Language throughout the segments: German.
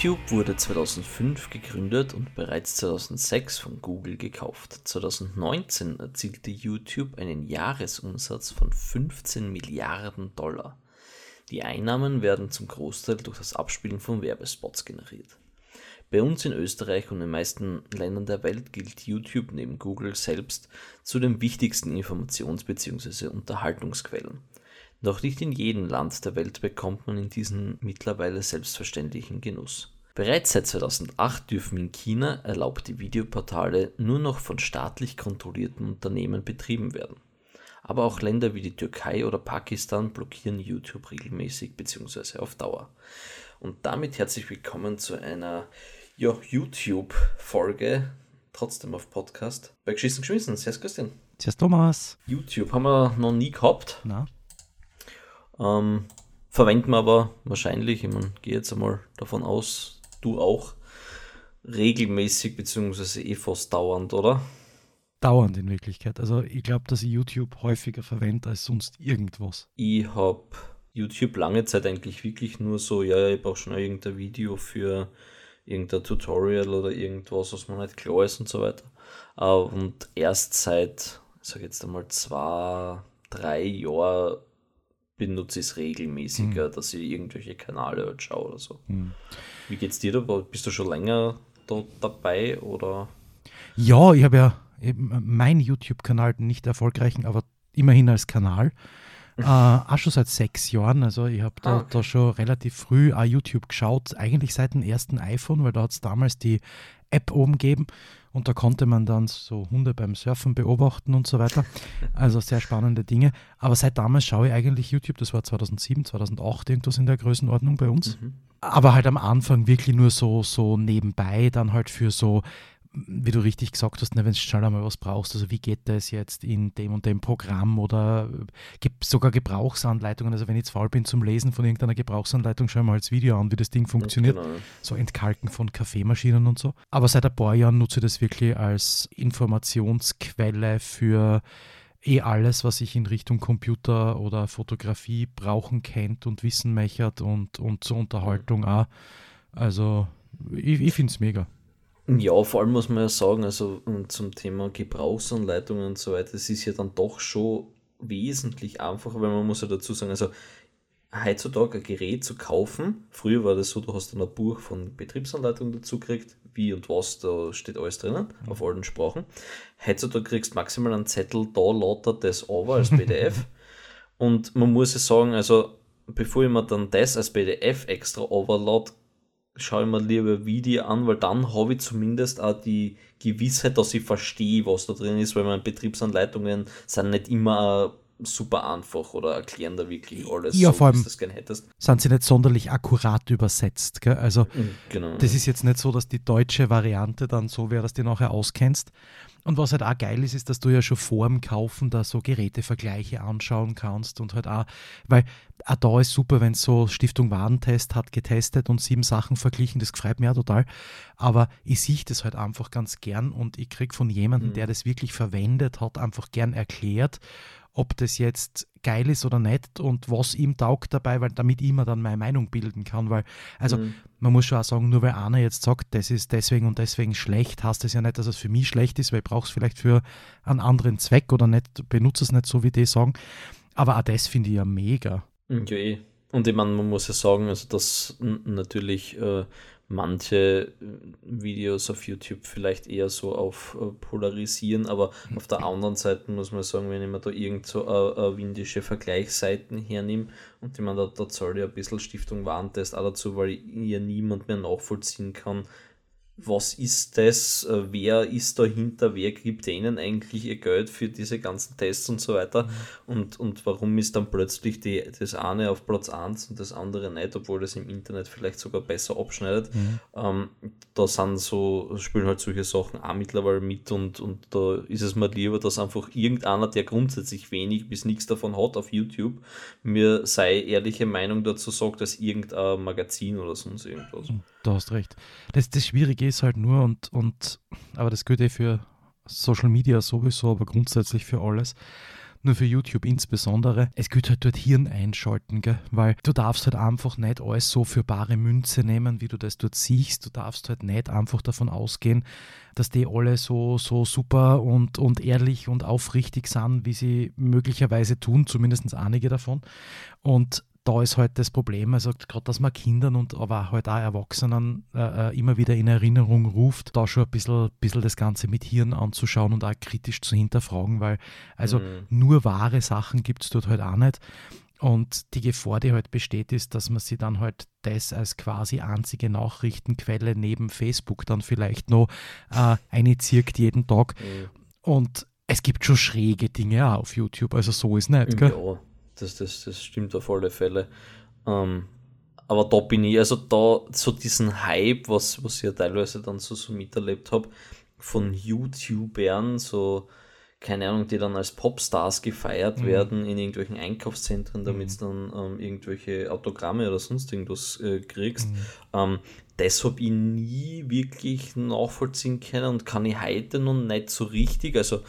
YouTube wurde 2005 gegründet und bereits 2006 von Google gekauft. 2019 erzielte YouTube einen Jahresumsatz von 15 Milliarden Dollar. Die Einnahmen werden zum Großteil durch das Abspielen von Werbespots generiert. Bei uns in Österreich und den meisten Ländern der Welt gilt YouTube neben Google selbst zu den wichtigsten Informations- bzw. Unterhaltungsquellen. Noch nicht in jedem Land der Welt bekommt man in diesen mittlerweile selbstverständlichen Genuss. Bereits seit 2008 dürfen in China erlaubte Videoportale nur noch von staatlich kontrollierten Unternehmen betrieben werden. Aber auch Länder wie die Türkei oder Pakistan blockieren YouTube regelmäßig bzw. auf Dauer. Und damit herzlich willkommen zu einer ja, YouTube-Folge, trotzdem auf Podcast, bei Geschissen geschmissen. Servus Christian. Servus Thomas. YouTube haben wir noch nie gehabt. Na? Ähm, verwenden wir aber wahrscheinlich, ich meine, gehe jetzt einmal davon aus, du auch, regelmäßig beziehungsweise eh fast dauernd, oder? Dauernd in Wirklichkeit. Also ich glaube, dass ich YouTube häufiger verwende als sonst irgendwas. Ich habe YouTube lange Zeit eigentlich wirklich nur so, ja, ich brauche schon irgendein Video für irgendein Tutorial oder irgendwas, was mir nicht klar ist und so weiter. Äh, und erst seit, ich sage jetzt einmal, zwei, drei Jahren benutze ich es regelmäßiger, hm. dass ich irgendwelche Kanäle halt schaue oder so. Hm. Wie geht's dir da? Bist du schon länger da dabei oder? Ja, ich habe ja meinen YouTube-Kanal nicht erfolgreichen, aber immerhin als Kanal. Äh, auch schon seit sechs Jahren. Also ich habe da, ah, okay. da schon relativ früh auch YouTube geschaut, eigentlich seit dem ersten iPhone, weil da hat es damals die App oben gegeben und da konnte man dann so Hunde beim Surfen beobachten und so weiter. Also sehr spannende Dinge. Aber seit damals schaue ich eigentlich YouTube, das war 2007, 2008 irgendwas in der Größenordnung bei uns. Mhm. Aber halt am Anfang wirklich nur so, so nebenbei, dann halt für so wie du richtig gesagt hast, ne, wenn du schnell einmal was brauchst, also wie geht das jetzt in dem und dem Programm oder gibt sogar Gebrauchsanleitungen, also wenn ich jetzt faul bin zum Lesen von irgendeiner Gebrauchsanleitung, schau mal als Video an, wie das Ding funktioniert, genau. so Entkalken von Kaffeemaschinen und so. Aber seit ein paar Jahren nutze ich das wirklich als Informationsquelle für eh alles, was ich in Richtung Computer oder Fotografie brauchen kennt und wissen mechert und, und zur Unterhaltung auch. Also ich, ich finde es mega. Ja, vor allem muss man ja sagen, also zum Thema Gebrauchsanleitungen und so weiter, es ist ja dann doch schon wesentlich einfacher, weil man muss ja dazu sagen, also heutzutage ein Gerät zu kaufen, früher war das so, du hast dann ein Buch von Betriebsanleitungen dazu gekriegt, wie und was, da steht alles drinnen, mhm. auf allen Sprachen. Heutzutage kriegst du maximal einen Zettel, da lautet das aber als PDF. und man muss ja sagen, also bevor ich mir dann das als PDF extra overlade, schaue ich mir lieber Video an, weil dann habe ich zumindest auch die Gewissheit, dass ich verstehe, was da drin ist, weil meine Betriebsanleitungen sind nicht immer super einfach oder erklären da wirklich alles, ja, so, vor allem das gerne hättest. Sind sie nicht sonderlich akkurat übersetzt. Gell? Also mhm, genau. das ist jetzt nicht so, dass die deutsche Variante dann so wäre, dass du nachher auskennst. Und was halt auch geil ist, ist, dass du ja schon vor dem Kaufen da so Gerätevergleiche anschauen kannst und halt auch, weil auch da ist super, wenn so Stiftung Warentest hat getestet und sieben Sachen verglichen, das freut mich auch total. Aber ich sehe das halt einfach ganz gern und ich kriege von jemandem, mhm. der das wirklich verwendet hat, einfach gern erklärt ob das jetzt geil ist oder nicht und was ihm taugt dabei, weil damit ich mir dann meine Meinung bilden kann. Weil, also mhm. man muss schon auch sagen, nur weil einer jetzt sagt, das ist deswegen und deswegen schlecht, heißt das ja nicht, dass es für mich schlecht ist, weil ich brauche es vielleicht für einen anderen Zweck oder nicht, benutze es nicht so, wie die sagen. Aber auch das finde ich ja mega. Ja, eh. Und ich meine, man muss ja sagen, also dass natürlich äh, manche äh, Videos auf YouTube vielleicht eher so auf äh, polarisieren, aber auf der anderen Seite muss man sagen, wenn ich mir da irgend so äh, windische Vergleichsseiten hernehme und ich meine, da, da zahle ich ein bisschen Stiftung Warntest auch dazu, weil ja niemand mehr nachvollziehen kann, was ist das, äh, wer ist dahinter, wer gibt denen eigentlich ihr Geld für diese ganzen Tests und so weiter mhm. und, und warum ist dann plötzlich die, das eine auf Platz 1 und das andere nicht, obwohl das im Internet vielleicht sogar besser abschneidet. Mhm. Ähm, da sind so, spielen halt solche Sachen auch mittlerweile mit und, und da ist es mir lieber, dass einfach irgendeiner, der grundsätzlich wenig bis nichts davon hat auf YouTube, mir sei ehrliche Meinung dazu sagt, als irgendein Magazin oder sonst irgendwas. Mhm du hast recht. Das, das Schwierige ist halt nur, und, und aber das gilt eh für Social Media sowieso, aber grundsätzlich für alles, nur für YouTube insbesondere. Es gilt halt dort Hirn einschalten, gell? weil du darfst halt einfach nicht alles so für bare Münze nehmen, wie du das dort siehst. Du darfst halt nicht einfach davon ausgehen, dass die alle so, so super und, und ehrlich und aufrichtig sind, wie sie möglicherweise tun, zumindest einige davon. Und da ist halt das Problem, also gerade, dass man Kindern und aber halt auch Erwachsenen äh, äh, immer wieder in Erinnerung ruft, da schon ein bisschen, bisschen das Ganze mit Hirn anzuschauen und auch kritisch zu hinterfragen, weil also mhm. nur wahre Sachen gibt es dort halt auch nicht. Und die Gefahr, die halt besteht, ist, dass man sie dann halt das als quasi einzige Nachrichtenquelle neben Facebook dann vielleicht noch äh, einzirkt jeden Tag. Mhm. Und es gibt schon schräge Dinge auch auf YouTube, also so ist nicht. Gell? Ja, das, das, das stimmt auf alle Fälle. Ähm, aber da bin ich, also da so diesen Hype, was, was ich ja teilweise dann so, so miterlebt habe, von YouTubern, so, keine Ahnung, die dann als Popstars gefeiert mhm. werden in irgendwelchen Einkaufszentren, damit mhm. du dann ähm, irgendwelche Autogramme oder sonst irgendwas äh, kriegst. Mhm. Ähm, das habe ich nie wirklich nachvollziehen können und kann ich heute noch nicht so richtig. Also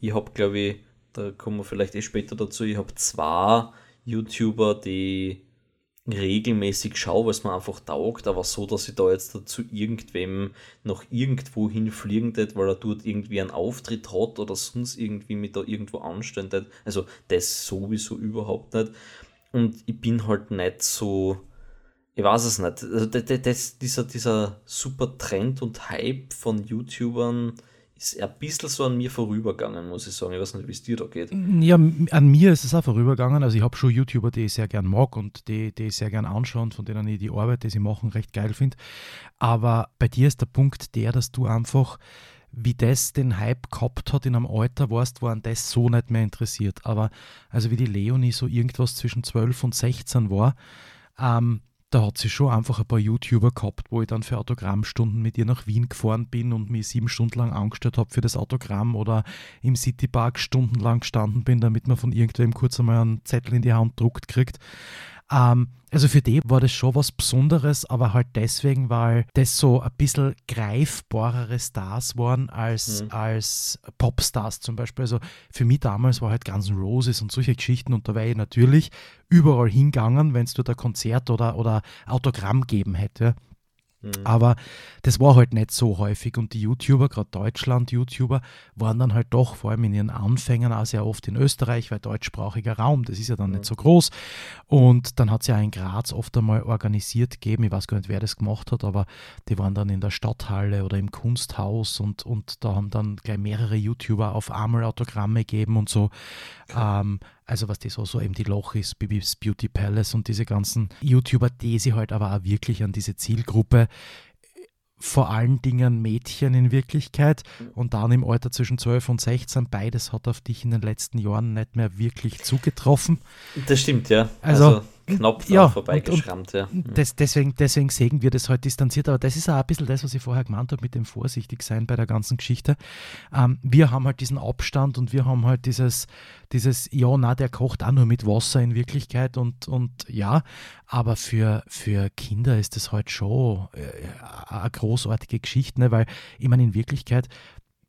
ich habe, glaube ich, da kommen wir vielleicht eh später dazu. Ich habe zwei YouTuber, die regelmäßig schaue, es mir einfach taugt, aber so, dass ich da jetzt dazu irgendwem noch irgendwo hinfliegen tät, weil er dort irgendwie einen Auftritt hat oder sonst irgendwie mit da irgendwo anstehen tät. Also das sowieso überhaupt nicht. Und ich bin halt nicht so, ich weiß es nicht, also das, das, dieser, dieser super Trend und Hype von YouTubern, ist ein bisschen so an mir vorübergegangen, muss ich sagen. Ich weiß nicht, wie es dir da geht. Ja, an mir ist es auch vorübergegangen. Also ich habe schon YouTuber, die ich sehr gern mag und die, die ich sehr gern anschaue und von denen ich die Arbeit, die sie machen, recht geil finde. Aber bei dir ist der Punkt der, dass du einfach wie das den Hype gehabt hat in einem Alter, warst, wo an das so nicht mehr interessiert. Aber also wie die Leonie so irgendwas zwischen 12 und 16 war, ähm, da hat sie schon einfach ein paar YouTuber gehabt, wo ich dann für Autogrammstunden mit ihr nach Wien gefahren bin und mich sieben Stunden lang angestellt habe für das Autogramm oder im Citypark stundenlang gestanden bin, damit man von irgendwem kurz einmal einen Zettel in die Hand druckt kriegt. Ähm, also für die war das schon was Besonderes, aber halt deswegen, weil das so ein bisschen greifbarere Stars waren als, mhm. als Popstars zum Beispiel. Also für mich damals war halt Guns N' Roses und solche Geschichten und da wäre ich natürlich überall hingegangen, wenn es dort ein Konzert oder, oder Autogramm geben hätte. Mhm. Aber das war halt nicht so häufig und die YouTuber, gerade Deutschland-YouTuber, waren dann halt doch vor allem in ihren Anfängen auch sehr oft in Österreich, weil deutschsprachiger Raum, das ist ja dann mhm. nicht so groß. Und dann hat es ja in Graz oft einmal organisiert gegeben, ich weiß gar nicht, wer das gemacht hat, aber die waren dann in der Stadthalle oder im Kunsthaus und, und da haben dann gleich mehrere YouTuber auf einmal Autogramme gegeben und so. Ähm, also was die so, so eben die Lochis, Bibis Beauty Palace und diese ganzen YouTuber, die sie halt aber auch wirklich an diese Zielgruppe vor allen Dingen Mädchen in Wirklichkeit und dann im Alter zwischen 12 und 16. Beides hat auf dich in den letzten Jahren nicht mehr wirklich zugetroffen. Das stimmt, ja. Also, also knapp ja, vorbeigeschrammt. Ja. Mhm. Das, deswegen, deswegen sehen wir das heute halt distanziert, aber das ist auch ein bisschen das, was ich vorher gemeint habe mit dem Vorsichtigsein bei der ganzen Geschichte. Ähm, wir haben halt diesen Abstand und wir haben halt dieses, dieses, ja, na, der kocht auch nur mit Wasser in Wirklichkeit und, und ja, aber für, für Kinder ist das halt schon äh, eine großartige Geschichte, ne? weil ich meine, in Wirklichkeit,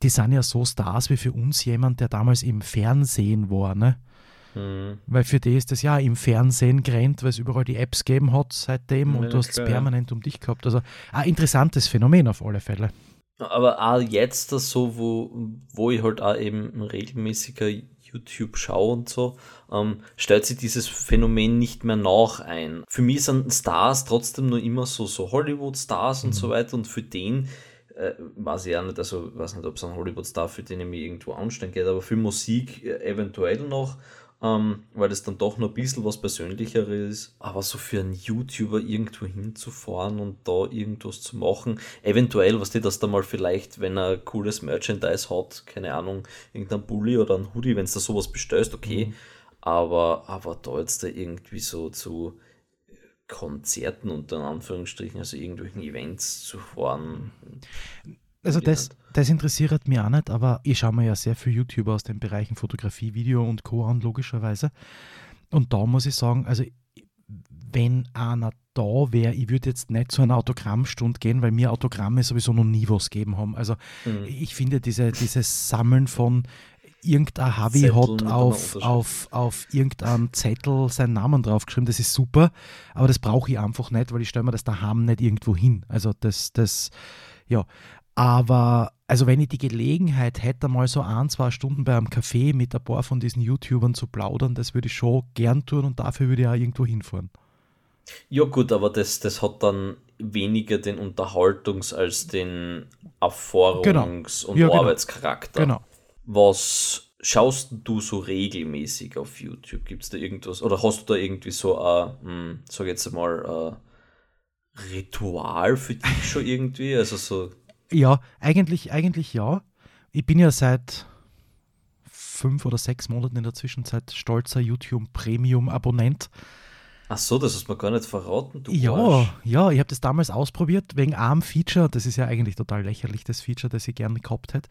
die sind ja so Stars wie für uns jemand, der damals im Fernsehen war, ne? Mhm. Weil für die ist das ja im Fernsehen gerannt, weil es überall die Apps gegeben hat seitdem ja, und du hast es permanent um dich gehabt. Also ein interessantes Phänomen auf alle Fälle. Aber auch jetzt das so, wo, wo ich halt auch eben regelmäßiger YouTube schaue und so, ähm, stellt sich dieses Phänomen nicht mehr nach ein. Für mich sind Stars trotzdem nur immer so, so Hollywood-Stars mhm. und so weiter und für den äh, weiß ich auch nicht, also weiß nicht, ob es ein Hollywood-Star für den ich mich irgendwo anstellen geht, aber für Musik äh, eventuell noch ähm, weil das dann doch noch ein bisschen was Persönlicheres ist. Aber so für einen YouTuber irgendwo hinzufahren und da irgendwas zu machen, eventuell, was die das da mal vielleicht, wenn er cooles Merchandise hat, keine Ahnung, irgendein Bulli oder ein Hoodie, wenn es da sowas bestellst, okay. Mhm. Aber, aber da jetzt da irgendwie so zu Konzerten unter Anführungsstrichen, also irgendwelchen Events zu fahren. Also das, das interessiert mich auch nicht, aber ich schaue mir ja sehr viel YouTuber aus den Bereichen Fotografie, Video und Co. an, logischerweise. Und da muss ich sagen, also wenn einer da wäre, ich würde jetzt nicht zu einer Autogrammstunde gehen, weil mir Autogramme sowieso noch nie was gegeben haben. Also mhm. ich finde diese, dieses Sammeln von irgendein Havi hat auf, auf, auf irgendeinem Zettel seinen Namen draufgeschrieben, das ist super, aber das brauche ich einfach nicht, weil ich stelle mir das daheim nicht irgendwo hin. Also das, das, ja. Aber also wenn ich die Gelegenheit hätte, mal so ein, zwei Stunden bei einem Café mit ein paar von diesen YouTubern zu plaudern, das würde ich schon gern tun und dafür würde ich auch irgendwo hinfahren. Ja gut, aber das, das hat dann weniger den Unterhaltungs- als den Erfahrungs- genau. und ja, genau. Arbeitscharakter. Genau. Was schaust du so regelmäßig auf YouTube? Gibt es da irgendwas? Oder hast du da irgendwie so ein, hm, sag jetzt mal, ein Ritual für dich schon irgendwie? Also so. Ja, eigentlich, eigentlich ja. Ich bin ja seit fünf oder sechs Monaten in der Zwischenzeit stolzer YouTube Premium-Abonnent. Ach so, das hast du mir gar nicht verraten, du Ja, Arsch. ja, ich habe das damals ausprobiert wegen einem Feature, das ist ja eigentlich total lächerlich, das Feature, das ich gerne gehabt hätte,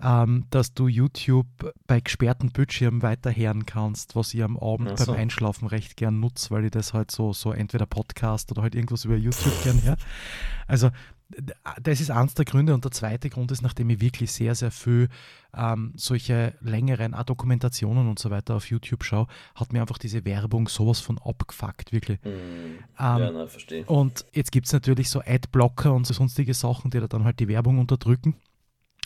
ähm, dass du YouTube bei gesperrten Bildschirmen weiterhören kannst, was ich am Abend so. beim Einschlafen recht gern nutze, weil ich das halt so, so entweder Podcast oder halt irgendwas über YouTube gern her. Also das ist eins der Gründe und der zweite Grund ist, nachdem ich wirklich sehr, sehr viel ähm, solche längeren Dokumentationen und so weiter auf YouTube schaue, hat mir einfach diese Werbung sowas von abgefuckt, wirklich. Mm, ähm, ja, na, verstehe. Und jetzt gibt es natürlich so Adblocker und so sonstige Sachen, die da dann halt die Werbung unterdrücken.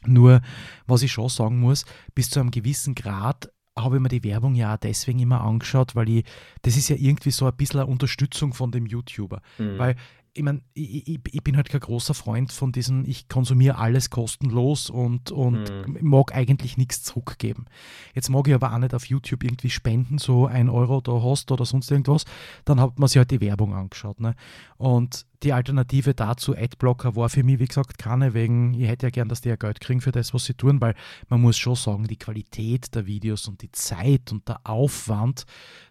Nur, was ich schon sagen muss, bis zu einem gewissen Grad habe ich mir die Werbung ja auch deswegen immer angeschaut, weil ich, das ist ja irgendwie so ein bisschen eine Unterstützung von dem YouTuber. Mhm. Weil ich meine, ich, ich, ich, bin halt kein großer Freund von diesen, ich konsumiere alles kostenlos und, und mhm. mag eigentlich nichts zurückgeben. Jetzt mag ich aber auch nicht auf YouTube irgendwie spenden, so ein Euro da hast oder sonst irgendwas. Dann hat man sich halt die Werbung angeschaut. Ne? Und die Alternative dazu, Adblocker, war für mich, wie gesagt, keine, wegen, ich hätte ja gern, dass die ja Geld kriegen für das, was sie tun, weil man muss schon sagen, die Qualität der Videos und die Zeit und der Aufwand,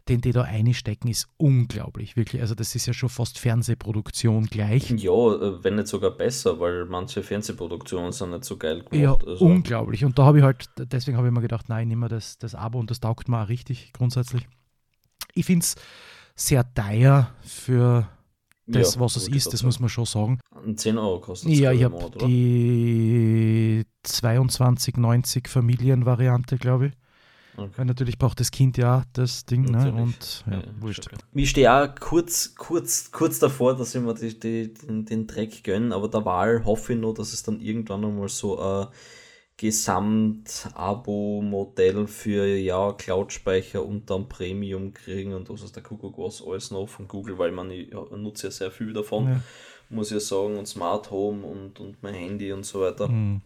den die da einstecken, ist unglaublich, wirklich. Also das ist ja schon fast Fernsehproduktion gleich. Ja, äh, wenn nicht sogar besser, weil manche Fernsehproduktionen sind nicht so geil gemacht. Ja, also. unglaublich. Und da habe ich halt, deswegen habe ich mir gedacht, nein, ich nehme das, das Abo und das taugt mir auch richtig grundsätzlich. Ich finde es sehr teuer für das, ja, was es ist, das muss man schon sagen. 10 Euro kostet es. Ja, ich habe die 22,90 Familienvariante, glaube ich. Okay. Weil natürlich braucht das Kind ja das Ding, ne? Und ja, ja wurscht. Ich stehe auch kurz, kurz, kurz davor, dass ich mir die, die, den, den Dreck gönne, aber der Wahl hoffe ich noch, dass es dann irgendwann einmal so ein Gesamt-Abo-Modell für ja, Cloud-Speicher und dann Premium kriegen und das ist der Kuckuck was alles noch von Google, weil man ja, nutze ja sehr viel davon, ja. muss ich sagen, und Smart Home und, und mein Handy und so weiter. Mhm.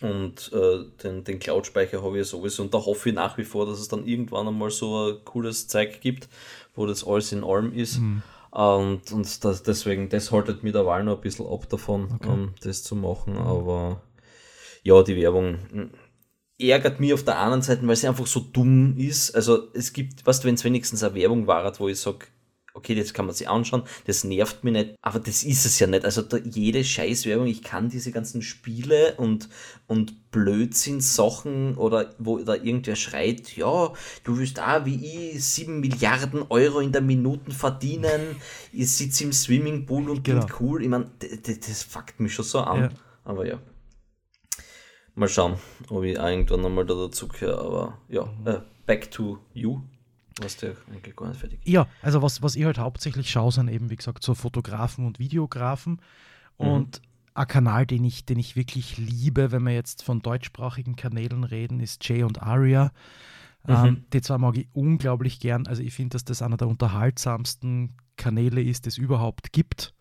Und äh, den, den Cloud-Speicher habe ich ja sowieso. Und da hoffe ich nach wie vor, dass es dann irgendwann einmal so ein cooles Zeug gibt, wo das alles in allem ist. Mhm. Und, und das, deswegen, das haltet mir der Wahl noch ein bisschen ab davon, okay. um das zu machen. Aber ja, die Werbung hm, ärgert mich auf der anderen Seite, weil sie einfach so dumm ist. Also es gibt, was wenn es wenigstens eine Werbung war, wo ich sage, okay, das kann man sich anschauen, das nervt mich nicht, aber das ist es ja nicht. Also da, jede Scheißwerbung, ich kann diese ganzen Spiele und, und Blödsinn-Sachen oder wo da irgendwer schreit, ja, du wirst auch wie ich 7 Milliarden Euro in der Minute verdienen, ich sitze im Swimmingpool und genau. bin cool. Ich meine, das, das fuckt mich schon so an. Ja. Aber ja. Mal schauen, ob ich irgendwann nochmal da dazu gehöre. Aber ja, äh, back to you. Was der eigentlich gar nicht fertig Ja, also was, was ich halt hauptsächlich schaue, sind eben, wie gesagt, so Fotografen und Videografen. Mhm. Und mhm. ein Kanal, den ich, den ich wirklich liebe, wenn wir jetzt von deutschsprachigen Kanälen reden, ist Jay und Aria. Mhm. Ähm, die zwar mag ich unglaublich gern. Also ich finde, dass das einer der unterhaltsamsten Kanäle ist, es überhaupt gibt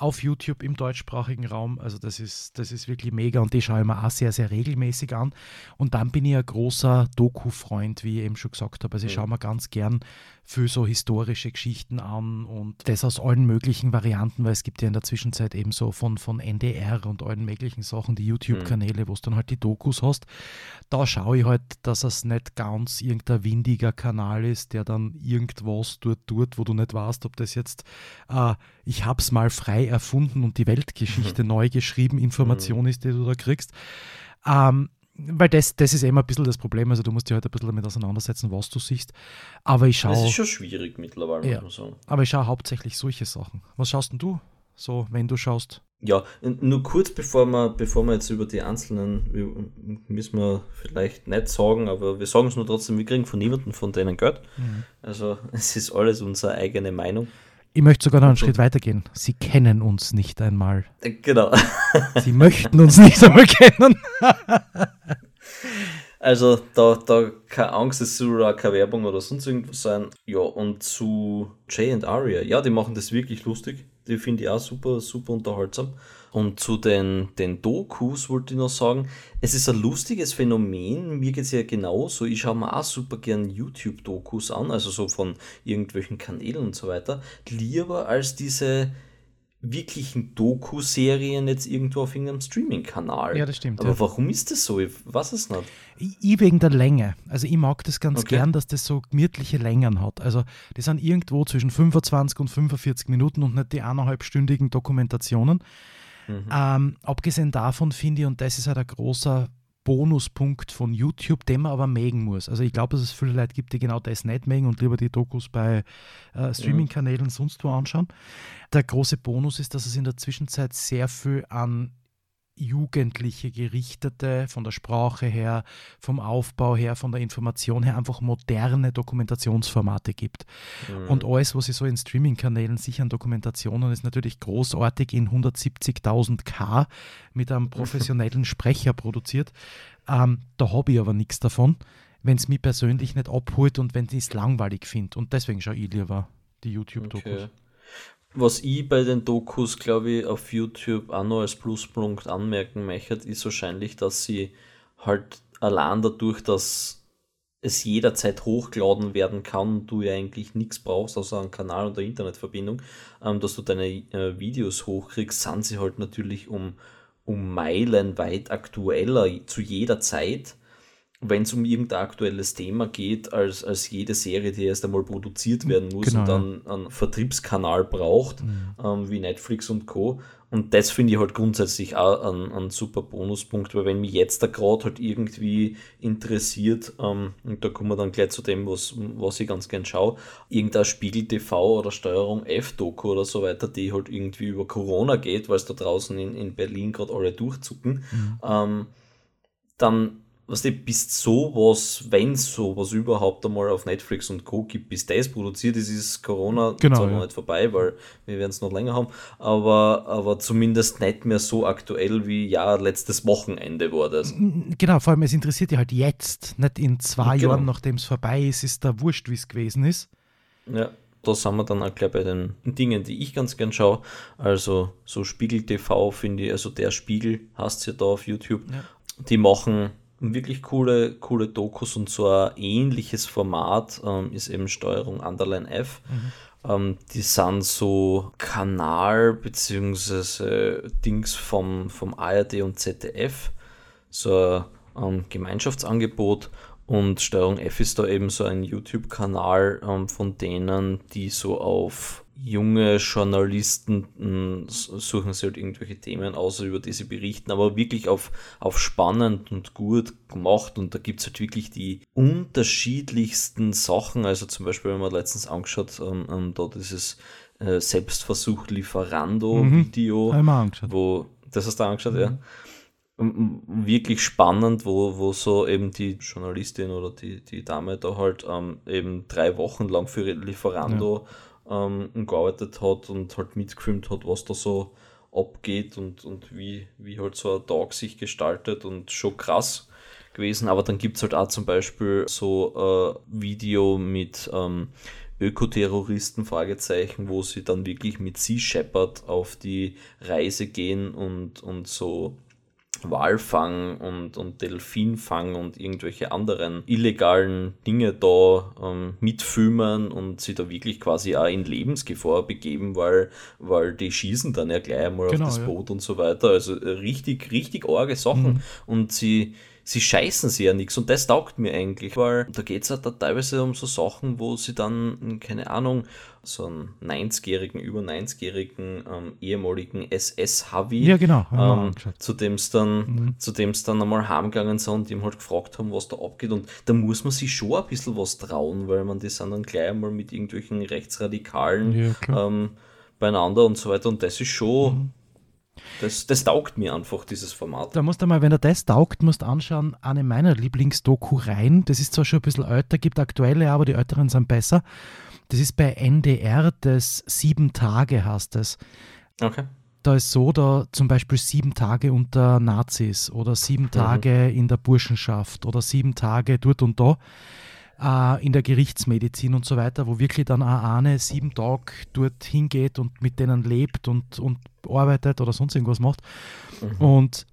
auf YouTube im deutschsprachigen Raum. Also das ist, das ist wirklich mega und die schaue ich mir auch sehr, sehr regelmäßig an. Und dann bin ich ein großer Doku-Freund, wie ich eben schon gesagt habe. Also ich schaue mir ganz gern für so historische Geschichten an und das aus allen möglichen Varianten, weil es gibt ja in der Zwischenzeit eben so von, von NDR und allen möglichen Sachen die YouTube-Kanäle, wo es dann halt die Dokus hast. Da schaue ich halt, dass es nicht ganz irgendein windiger Kanal ist, der dann irgendwas dort tut, wo du nicht weißt, ob das jetzt äh, ich habe es mal frei erfunden und die Weltgeschichte mhm. neu geschrieben, Information mhm. ist, die du da kriegst. Ähm, weil das, das ist immer ein bisschen das Problem. Also du musst dich halt ein bisschen damit auseinandersetzen, was du siehst. Aber ich schaue. Das ist schon schwierig mittlerweile, ja, muss man sagen. Aber ich schaue hauptsächlich solche Sachen. Was schaust denn du so, wenn du schaust? Ja, nur kurz bevor wir, bevor wir jetzt über die einzelnen, müssen wir vielleicht nicht sagen, aber wir sagen es nur trotzdem, wir kriegen von niemandem von denen Geld. Mhm. Also es ist alles unsere eigene Meinung. Ich möchte sogar noch einen Schritt weiter gehen. Sie kennen uns nicht einmal. Genau. Sie möchten uns nicht einmal kennen. Also da, da keine Angst, es soll auch keine Werbung oder sonst irgendwas sein. Ja, und zu Jay und Aria, ja, die machen das wirklich lustig. Die finde ich auch super, super unterhaltsam. Und zu den, den Dokus wollte ich noch sagen, es ist ein lustiges Phänomen. Mir geht es ja genauso. Ich schaue mir auch super gern YouTube-Dokus an, also so von irgendwelchen Kanälen und so weiter. Lieber als diese wirklichen Doku-Serien jetzt irgendwo auf irgendeinem Streaming-Kanal. Ja, das stimmt. Aber ja. warum ist das so? Ich weiß es nicht. Ich, ich wegen der Länge. Also ich mag das ganz okay. gern, dass das so gemütliche Längen hat. Also die sind irgendwo zwischen 25 und 45 Minuten und nicht die eineinhalbstündigen Dokumentationen. Mhm. Ähm, abgesehen davon finde ich, und das ist halt ein großer Bonuspunkt von YouTube, den man aber mögen muss. Also ich glaube, dass es viele Leute gibt, die genau das nicht mögen und lieber die Dokus bei äh, Streaming-Kanälen sonst wo anschauen. Der große Bonus ist, dass es in der Zwischenzeit sehr viel an Jugendliche gerichtete, von der Sprache her, vom Aufbau her, von der Information her, einfach moderne Dokumentationsformate gibt. Mhm. Und alles, was ich so in Streaming-Kanälen sichern Dokumentationen, ist natürlich großartig in 170.000K mit einem professionellen Sprecher produziert. Ähm, da habe ich aber nichts davon, wenn es mich persönlich nicht abholt und wenn ich es langweilig finde. Und deswegen schaue ich lieber die YouTube-Dokus. Okay. Was ich bei den Dokus, glaube ich, auf YouTube auch noch als Pluspunkt anmerken möchte, ist wahrscheinlich, dass sie halt allein dadurch, dass es jederzeit hochgeladen werden kann, du ja eigentlich nichts brauchst, außer einen Kanal und eine Internetverbindung, ähm, dass du deine äh, Videos hochkriegst, sind sie halt natürlich um, um Meilen weit aktueller zu jeder Zeit wenn es um irgendein aktuelles Thema geht, als, als jede Serie, die erst einmal produziert werden muss genau, und dann ja. einen Vertriebskanal braucht, mhm. ähm, wie Netflix und Co. Und das finde ich halt grundsätzlich auch ein, ein super Bonuspunkt, weil wenn mich jetzt da gerade halt irgendwie interessiert, ähm, und da kommen wir dann gleich zu dem, was, was ich ganz gern schaue, irgendein Spiegel TV oder Steuerung F-Doku oder so weiter, die halt irgendwie über Corona geht, weil es da draußen in, in Berlin gerade alle durchzucken, mhm. ähm, dann was du, bis sowas, wenn es sowas überhaupt einmal auf Netflix und Co. gibt, bis das produziert ist, ist Corona genau, zwar ja. noch nicht vorbei, weil wir werden es noch länger haben, aber, aber zumindest nicht mehr so aktuell wie ja letztes Wochenende war das. Genau, vor allem es interessiert dich halt jetzt, nicht in zwei genau. Jahren, nachdem es vorbei ist, ist da wurscht, wie es gewesen ist. Ja, da sind wir dann auch gleich bei den Dingen, die ich ganz gern schaue. Also so Spiegel TV finde ich, also der Spiegel hast du ja da auf YouTube. Ja. Die machen wirklich coole, coole Dokus und so ein ähnliches Format ähm, ist eben Steuerung Underline F. Mhm. Ähm, die sind so Kanal beziehungsweise Dings vom, vom ARD und ZDF, so ein ähm, Gemeinschaftsangebot und Steuerung F ist da eben so ein YouTube-Kanal ähm, von denen, die so auf junge Journalisten hm, suchen sie halt irgendwelche Themen aus, über die sie berichten, aber wirklich auf, auf spannend und gut gemacht. Und da gibt es halt wirklich die unterschiedlichsten Sachen, also zum Beispiel, wenn man letztens angeschaut, ähm, ähm, da dieses äh, Selbstversuch Lieferando-Video, mhm. wo, das hast du angeschaut, mhm. ja wirklich spannend, wo, wo so eben die Journalistin oder die, die Dame da halt ähm, eben drei Wochen lang für Lieferando ja ähm, gearbeitet hat und halt mitgefilmt hat, was da so abgeht und, und wie, wie halt so ein Tag sich gestaltet und schon krass gewesen. Aber dann gibt es halt auch zum Beispiel so ein Video mit ähm, Ökoterroristen, Fragezeichen, wo sie dann wirklich mit Sea Shepherd auf die Reise gehen und, und so Walfang und, und Delfinfang und irgendwelche anderen illegalen Dinge da ähm, mitfilmen und sie da wirklich quasi auch in Lebensgefahr begeben, weil, weil die schießen dann ja gleich einmal genau, auf das ja. Boot und so weiter. Also äh, richtig, richtig arge Sachen. Mhm. Und sie, sie scheißen sie ja nichts und das taugt mir eigentlich, weil da geht es halt da teilweise um so Sachen, wo sie dann, keine Ahnung, so einen 90-jährigen, über 90-jährigen ähm, ehemaligen SS-Havi, ja, genau, ähm, zu dem es dann, mhm. zu dann einmal heimgegangen sind und ihm halt gefragt haben, was da abgeht. Und da muss man sich schon ein bisschen was trauen, weil man die sind dann gleich einmal mit irgendwelchen Rechtsradikalen ja, ähm, beieinander und so weiter. Und das ist schon. Mhm Das, das taugt mir einfach, dieses Format. Da musst du mal, wenn er das taugt, musst du anschauen, eine meiner Lieblingsdoku rein. Das ist zwar schon ein bisschen älter, gibt aktuelle, aber die älteren sind besser. Das ist bei NDR, das Sieben Tage heißt es. Okay. Da ist so, da zum Beispiel sieben Tage unter Nazis oder sieben mhm. Tage in der Burschenschaft oder sieben Tage dort und da äh, in der Gerichtsmedizin und so weiter, wo wirklich dann eine Ahne sieben Tage dort hingeht und mit denen lebt und, und arbeitet oder sonst irgendwas macht. Mhm. Und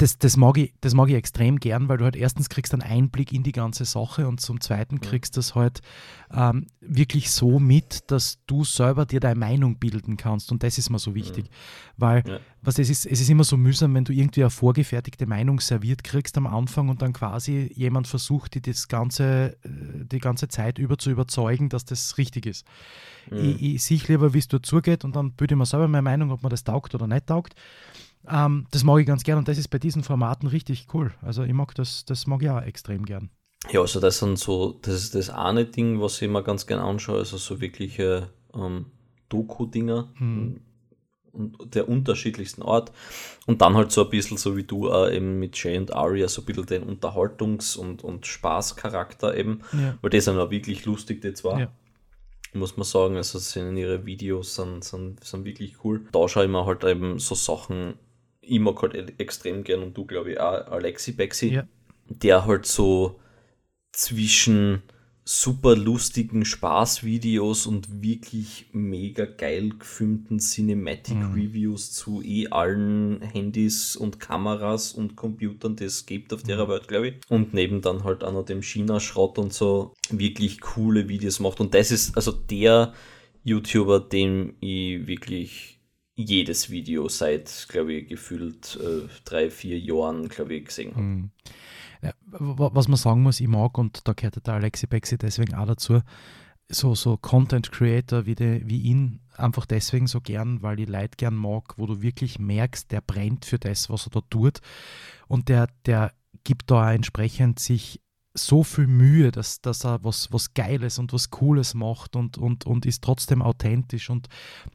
das, das, mag ich, das mag ich extrem gern, weil du halt erstens kriegst einen Einblick in die ganze Sache und zum Zweiten kriegst du es halt ähm, wirklich so mit, dass du selber dir deine Meinung bilden kannst und das ist mir so wichtig, mhm. weil ja. was es ist, es ist immer so mühsam, wenn du irgendwie eine vorgefertigte Meinung serviert kriegst am Anfang und dann quasi jemand versucht, dir das ganze, äh, die ganze Zeit über zu überzeugen, dass das richtig ist. Mhm. Ich, ich sehe lieber, wie es dort zugeht und dann bilde ich mir selber meine Meinung, ob man das taugt oder nicht taugt. Ähm, das mag ich ganz gern und das ist bei diesen Formaten richtig cool. Also ich mag das, das mag ich auch extrem gern. Ja, also das sind so, das ist das eine Ding, was ich immer ganz gern anschaue, also so wirkliche ähm, Doku-Dinger hm. und der unterschiedlichsten Art. Und dann halt so ein bisschen so wie du äh, eben mit Jay und Aria, so ein bisschen den Unterhaltungs- und, und Spaßcharakter eben, ja. weil die sind auch wirklich lustig, die zwei. Ja muss man sagen. Also sind ihre Videos sind, sind, sind wirklich cool. Da schaue ich mir halt eben so Sachen ich mag halt extrem gern und du glaube ich auch Alexi Bexi, ja. der halt so zwischen super lustigen Spaßvideos und wirklich mega geil gefilmten Cinematic mhm. Reviews zu eh allen Handys und Kameras und Computern, die es gibt auf der mhm. Welt, glaube ich. Und neben dann halt auch noch dem China-Schrott und so wirklich coole Videos macht. Und das ist also der YouTuber, dem ich wirklich jedes Video seit, glaube ich, gefühlt äh, drei, vier Jahren, glaube ich, gesehen habe. Mhm. Ja, was man sagen muss, ich mag, und da gehört der Alexi Bexi deswegen auch dazu, so, so Content Creator wie, die, wie ihn einfach deswegen so gern, weil ich Leute gern mag, wo du wirklich merkst, der brennt für das, was er da tut und der, der gibt da entsprechend sich so viel Mühe, dass, dass er was, was Geiles und was Cooles macht und, und, und ist trotzdem authentisch und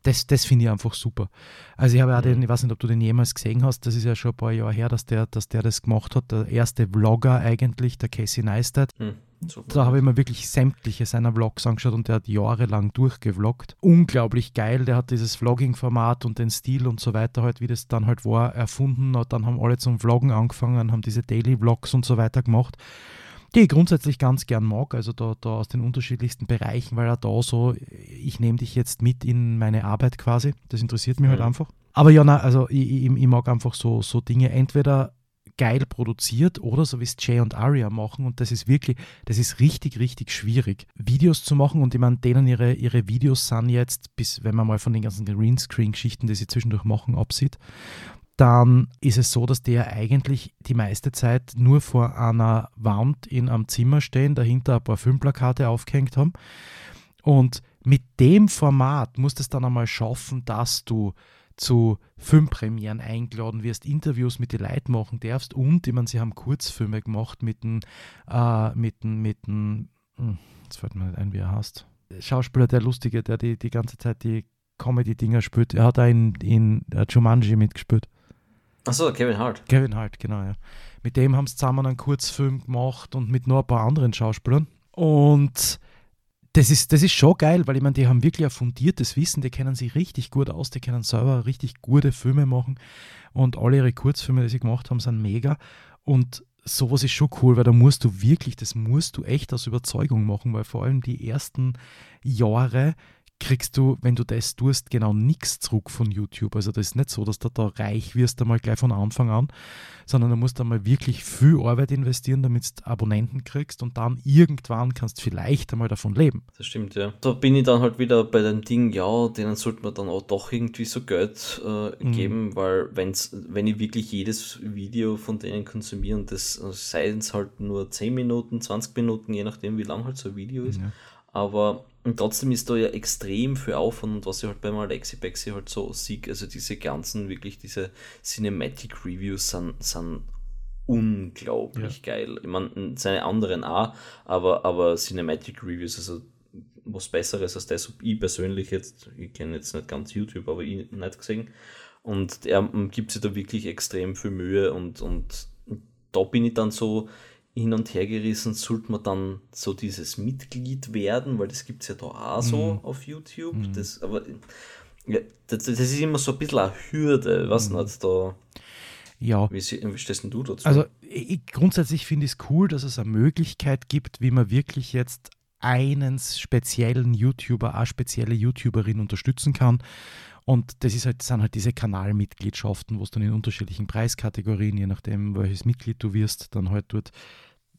das, das finde ich einfach super. Also ich habe ja den, ich weiß nicht, ob du den jemals gesehen hast, das ist ja schon ein paar Jahre her, dass der, dass der das gemacht hat, der erste Vlogger eigentlich, der Casey Neistat. Mhm. Da habe ich mir wirklich sämtliche seiner Vlogs angeschaut und der hat jahrelang durchgevloggt. Unglaublich geil, der hat dieses Vlogging-Format und den Stil und so weiter halt, wie das dann halt war, erfunden und dann haben alle zum Vloggen angefangen, haben diese Daily Vlogs und so weiter gemacht die ich grundsätzlich ganz gern mag, also da, da aus den unterschiedlichsten Bereichen, weil er da so, ich nehme dich jetzt mit in meine Arbeit quasi, das interessiert mich halt mhm. halt einfach. Aber ja, na, also ich, ich, ich, mag einfach so, so Dinge entweder geil produziert oder so wie es Jay und Aria machen und das ist wirklich, das ist richtig, richtig schwierig, Videos zu machen und ich meine, denen ihre, ihre Videos sind jetzt, bis wenn man mal von den ganzen Greenscreen-Geschichten, die sie zwischendurch machen, absieht, dann ist es so, dass die ja eigentlich die meiste Zeit nur vor einer Wand in einem Zimmer stehen, dahinter ein paar Filmplakate aufgehängt haben. Und mit dem Format musst du es dann einmal schaffen, dass du zu Filmpremieren eingeladen wirst, Interviews mit den Leuten machen darfst und, ich meine, sie haben Kurzfilme gemacht mit dem, äh, mit dem, mit dem, hm, jetzt fällt mir nicht ein, wie er heißt. Schauspieler, der Lustige, der die, die ganze Zeit die Comedy-Dinger spielt. Er hat da in, in Jumanji mitgespielt. Achso, Kevin Hart. Kevin Hart, genau, ja. Mit dem haben sie zusammen einen Kurzfilm gemacht und mit noch ein paar anderen Schauspielern. Und das ist, das ist schon geil, weil ich meine, die haben wirklich ein fundiertes Wissen, die kennen sich richtig gut aus, die können selber richtig gute Filme machen und alle ihre Kurzfilme, die sie gemacht haben, sind mega. Und sowas ist schon cool, weil da musst du wirklich, das musst du echt aus Überzeugung machen, weil vor allem die ersten Jahre kriegst du, wenn du das tust, genau nichts zurück von YouTube. Also das ist nicht so, dass du da reich wirst einmal gleich von Anfang an, sondern du musst einmal wirklich viel Arbeit investieren, damit du Abonnenten kriegst und dann irgendwann kannst du vielleicht einmal davon leben. Das stimmt, ja. Da bin ich dann halt wieder bei dem Ding, ja, denen sollte man dann auch doch irgendwie so Geld äh, mhm. geben, mhm. weil wenn's, wenn ich wirklich jedes Video von denen konsumiere und das äh, seien es halt nur 10 Minuten, 20 Minuten, je nachdem wie lang halt so ein Video ist, ja. aber und trotzdem ist da ja extrem viel Aufwand und was ich halt beim Alexi Bexi halt so sehe, also diese ganzen, wirklich diese Cinematic Reviews sind, sind unglaublich ja. geil. Ich meine, seine anderen auch, aber, aber Cinematic Reviews, also was Besseres als das, ob ich persönlich jetzt, ich kenne jetzt nicht ganz YouTube, aber ich nicht gesehen. Und er gibt sich da wirklich extrem viel Mühe und, und da bin ich dann so hin und her gerissen, sollte man dann so dieses Mitglied werden, weil das gibt es ja da auch so mhm. auf YouTube. Mhm. Das, aber ja, das, das, ist immer so ein bisschen eine Hürde, was mhm. nicht da. Ja. Wie, wie stehst du dazu? Also ich, grundsätzlich finde ich es cool, dass es eine Möglichkeit gibt, wie man wirklich jetzt einen speziellen YouTuber, eine spezielle YouTuberin unterstützen kann. Und das ist halt, das sind halt diese Kanalmitgliedschaften, wo es dann in unterschiedlichen Preiskategorien, je nachdem, welches Mitglied du wirst, dann halt dort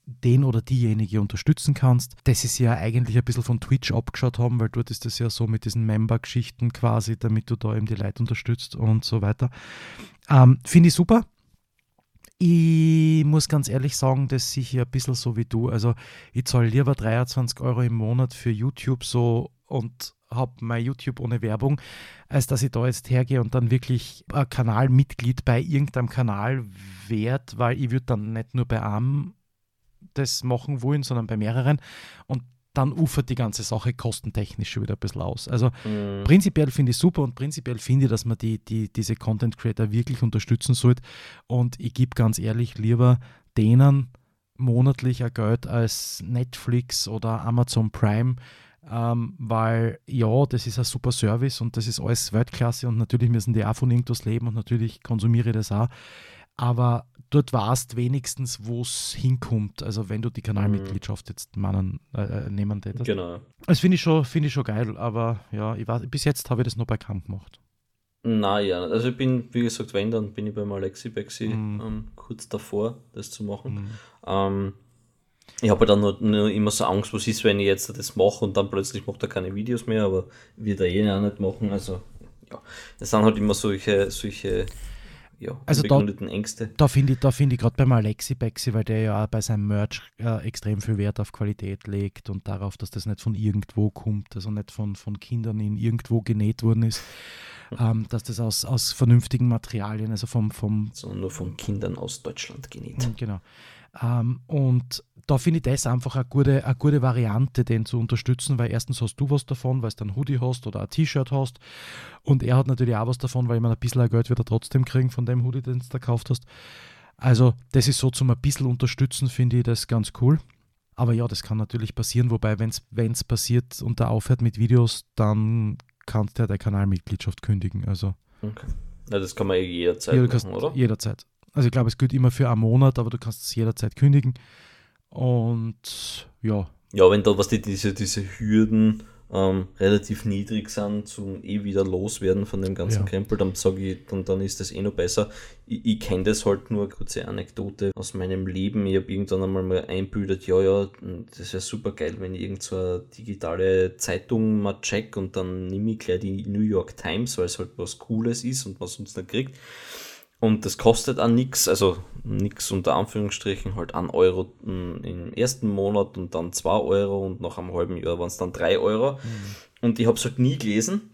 den oder diejenige unterstützen kannst. Das ist ja eigentlich ein bisschen von Twitch abgeschaut haben, weil dort ist das ja so mit diesen Member-Geschichten quasi, damit du da eben die Leute unterstützt und so weiter. Ähm, Finde ich super. Ich muss ganz ehrlich sagen, dass ich hier ein bisschen so wie du, also ich zahle lieber 23 Euro im Monat für YouTube so und habe mein YouTube ohne Werbung, als dass ich da jetzt hergehe und dann wirklich ein Kanalmitglied bei irgendeinem Kanal werde, weil ich würde dann nicht nur bei einem das machen wollen, sondern bei mehreren. Und dann ufert die ganze Sache kostentechnisch schon wieder ein bisschen aus. Also mhm. prinzipiell finde ich super und prinzipiell finde ich, dass man die, die, diese Content Creator wirklich unterstützen sollte. Und ich gebe ganz ehrlich lieber denen monatlich ein Geld als Netflix oder Amazon Prime, ähm, weil ja, das ist ein super Service und das ist alles Weltklasse und natürlich müssen die auch von irgendwas leben und natürlich konsumiere ich das auch. Aber dort warst wenigstens, wo es hinkommt. Also wenn du die Kanalmitgliedschaft jetzt meinen, äh, äh nehmen hättest. Genau. Das finde ich, schon, find ich schon geil, aber ja, ich war, bis jetzt habe ich das noch bei Camp gemacht. Naja, also ich bin, wie gesagt, wenn, dann bin ich beim Alexi Bexi mm. ähm, kurz davor, das zu machen. Mm. Ähm, ich habe dann nur, nur, immer so Angst, was ist, wenn ich jetzt das mache und dann plötzlich macht er keine Videos mehr, aber wird er eh auch nicht machen. Also ja, das sind halt immer solche, solche ja, also da, Ängste. Da finde ich, find ich gerade beim Alexi Bexi, weil der ja bei seinem Merch äh, extrem viel Wert auf Qualität legt und darauf, dass das nicht von irgendwo kommt, also nicht von, von Kindern in irgendwo genäht worden ist, ähm, dass das aus, aus vernünftigen Materialien, also vom, vom sondern nur von Kindern aus Deutschland genäht. Genau. Ähm, und da finde ich das einfach eine gute, eine gute Variante, den zu unterstützen, weil erstens hast du was davon, weil du ein Hoodie hast oder ein T-Shirt hast und er hat natürlich auch was davon, weil man ein bisschen Geld wieder trotzdem kriegen von dem Hoodie, den du da gekauft hast. Also das ist so zum ein bisschen unterstützen, finde ich das ganz cool. Aber ja, das kann natürlich passieren, wobei wenn es passiert und er aufhört mit Videos, dann kannst du ja deine Kanalmitgliedschaft kündigen. Also. Okay. Ja, das kann man eh jederzeit ja, machen, oder? Jederzeit. Also ich glaube, es gilt immer für einen Monat, aber du kannst es jederzeit kündigen. Und ja. Ja, wenn da was die, diese, diese Hürden ähm, relativ niedrig sind zum eh wieder loswerden von dem ganzen ja. Krempel, dann sage ich, dann, dann ist das eh noch besser. Ich, ich kenne das halt nur, kurze Anekdote aus meinem Leben. Ich habe irgendwann einmal mal einbildet, ja, ja, das wäre super geil, wenn ich irgend so eine digitale Zeitung mal check und dann nehme ich gleich die New York Times, weil es halt was Cooles ist und was uns nicht kriegt. Und das kostet auch nichts, also nichts unter Anführungsstrichen, halt 1 Euro im ersten Monat und dann 2 Euro und nach einem halben Jahr waren es dann 3 Euro. Mhm. Und ich habe es halt nie gelesen.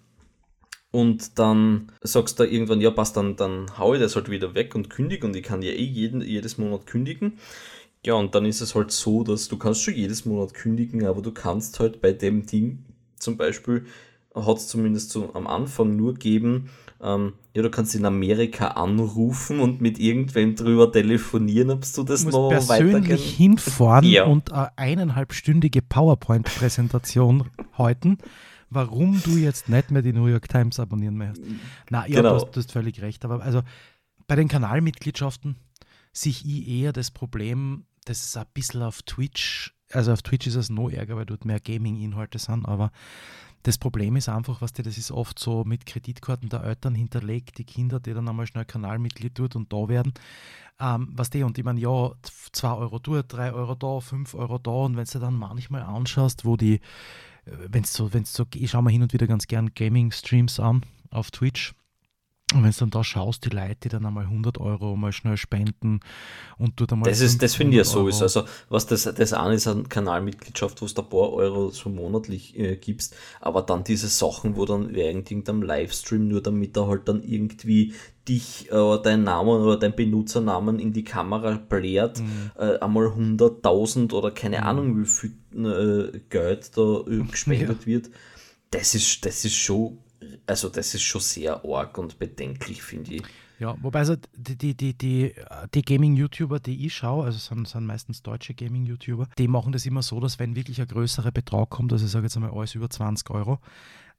Und dann sagst du irgendwann, ja passt, dann, dann hau ich das halt wieder weg und kündige und ich kann ja eh jeden, jedes Monat kündigen. Ja, und dann ist es halt so, dass du kannst schon jedes Monat kündigen, aber du kannst halt bei dem Ding zum Beispiel, hat es zumindest so am Anfang nur geben, ähm, ja, du kannst in Amerika anrufen und mit irgendwem drüber telefonieren, ob du das du noch persönlich hinfahren ja. und eine eineinhalbstündige PowerPoint-Präsentation halten, warum du jetzt nicht mehr die New York Times abonnieren möchtest. Na, ja, genau. du, hast, du hast völlig recht. Aber also bei den Kanalmitgliedschaften sehe ich eher das Problem, dass es ein bisschen auf Twitch, also auf Twitch ist es noch ärger, weil dort mehr Gaming-Inhalte sind, aber das Problem ist einfach, was das ist oft so mit Kreditkarten der Eltern hinterlegt, die Kinder, die dann einmal schnell Kanalmitglied tut und da werden. Ähm, was die, und ich meine, ja, 2 Euro dort, 3 Euro da, 5 Euro da, und wenn du dann manchmal anschaust, wo die, wenn es so, wenn es so, ich schaue mir hin und wieder ganz gern Gaming-Streams an auf Twitch und wenn du dann da schaust, die Leute, die dann einmal 100 Euro mal schnell spenden und du dann mal. Das, ist, das finde ich ja sowieso. Also, was das, das eine ist eine Kanalmitgliedschaft, wo du ein paar Euro so monatlich äh, gibst, aber dann diese Sachen, wo dann während irgendeinem Livestream nur damit er halt dann irgendwie dich äh, deinen Namen oder deinen Benutzernamen in die Kamera blärt, mhm. äh, einmal 100.000 oder keine mhm. Ahnung, wie viel äh, Geld da äh, gespendet ja. wird. Das ist, das ist schon also das ist schon sehr arg und bedenklich, finde ich. Ja, wobei also die, die, die, die, die Gaming-YouTuber, die ich schaue, also sind, sind meistens deutsche Gaming-YouTuber, die machen das immer so, dass wenn wirklich ein größerer Betrag kommt, also ich sage jetzt einmal alles über 20 Euro,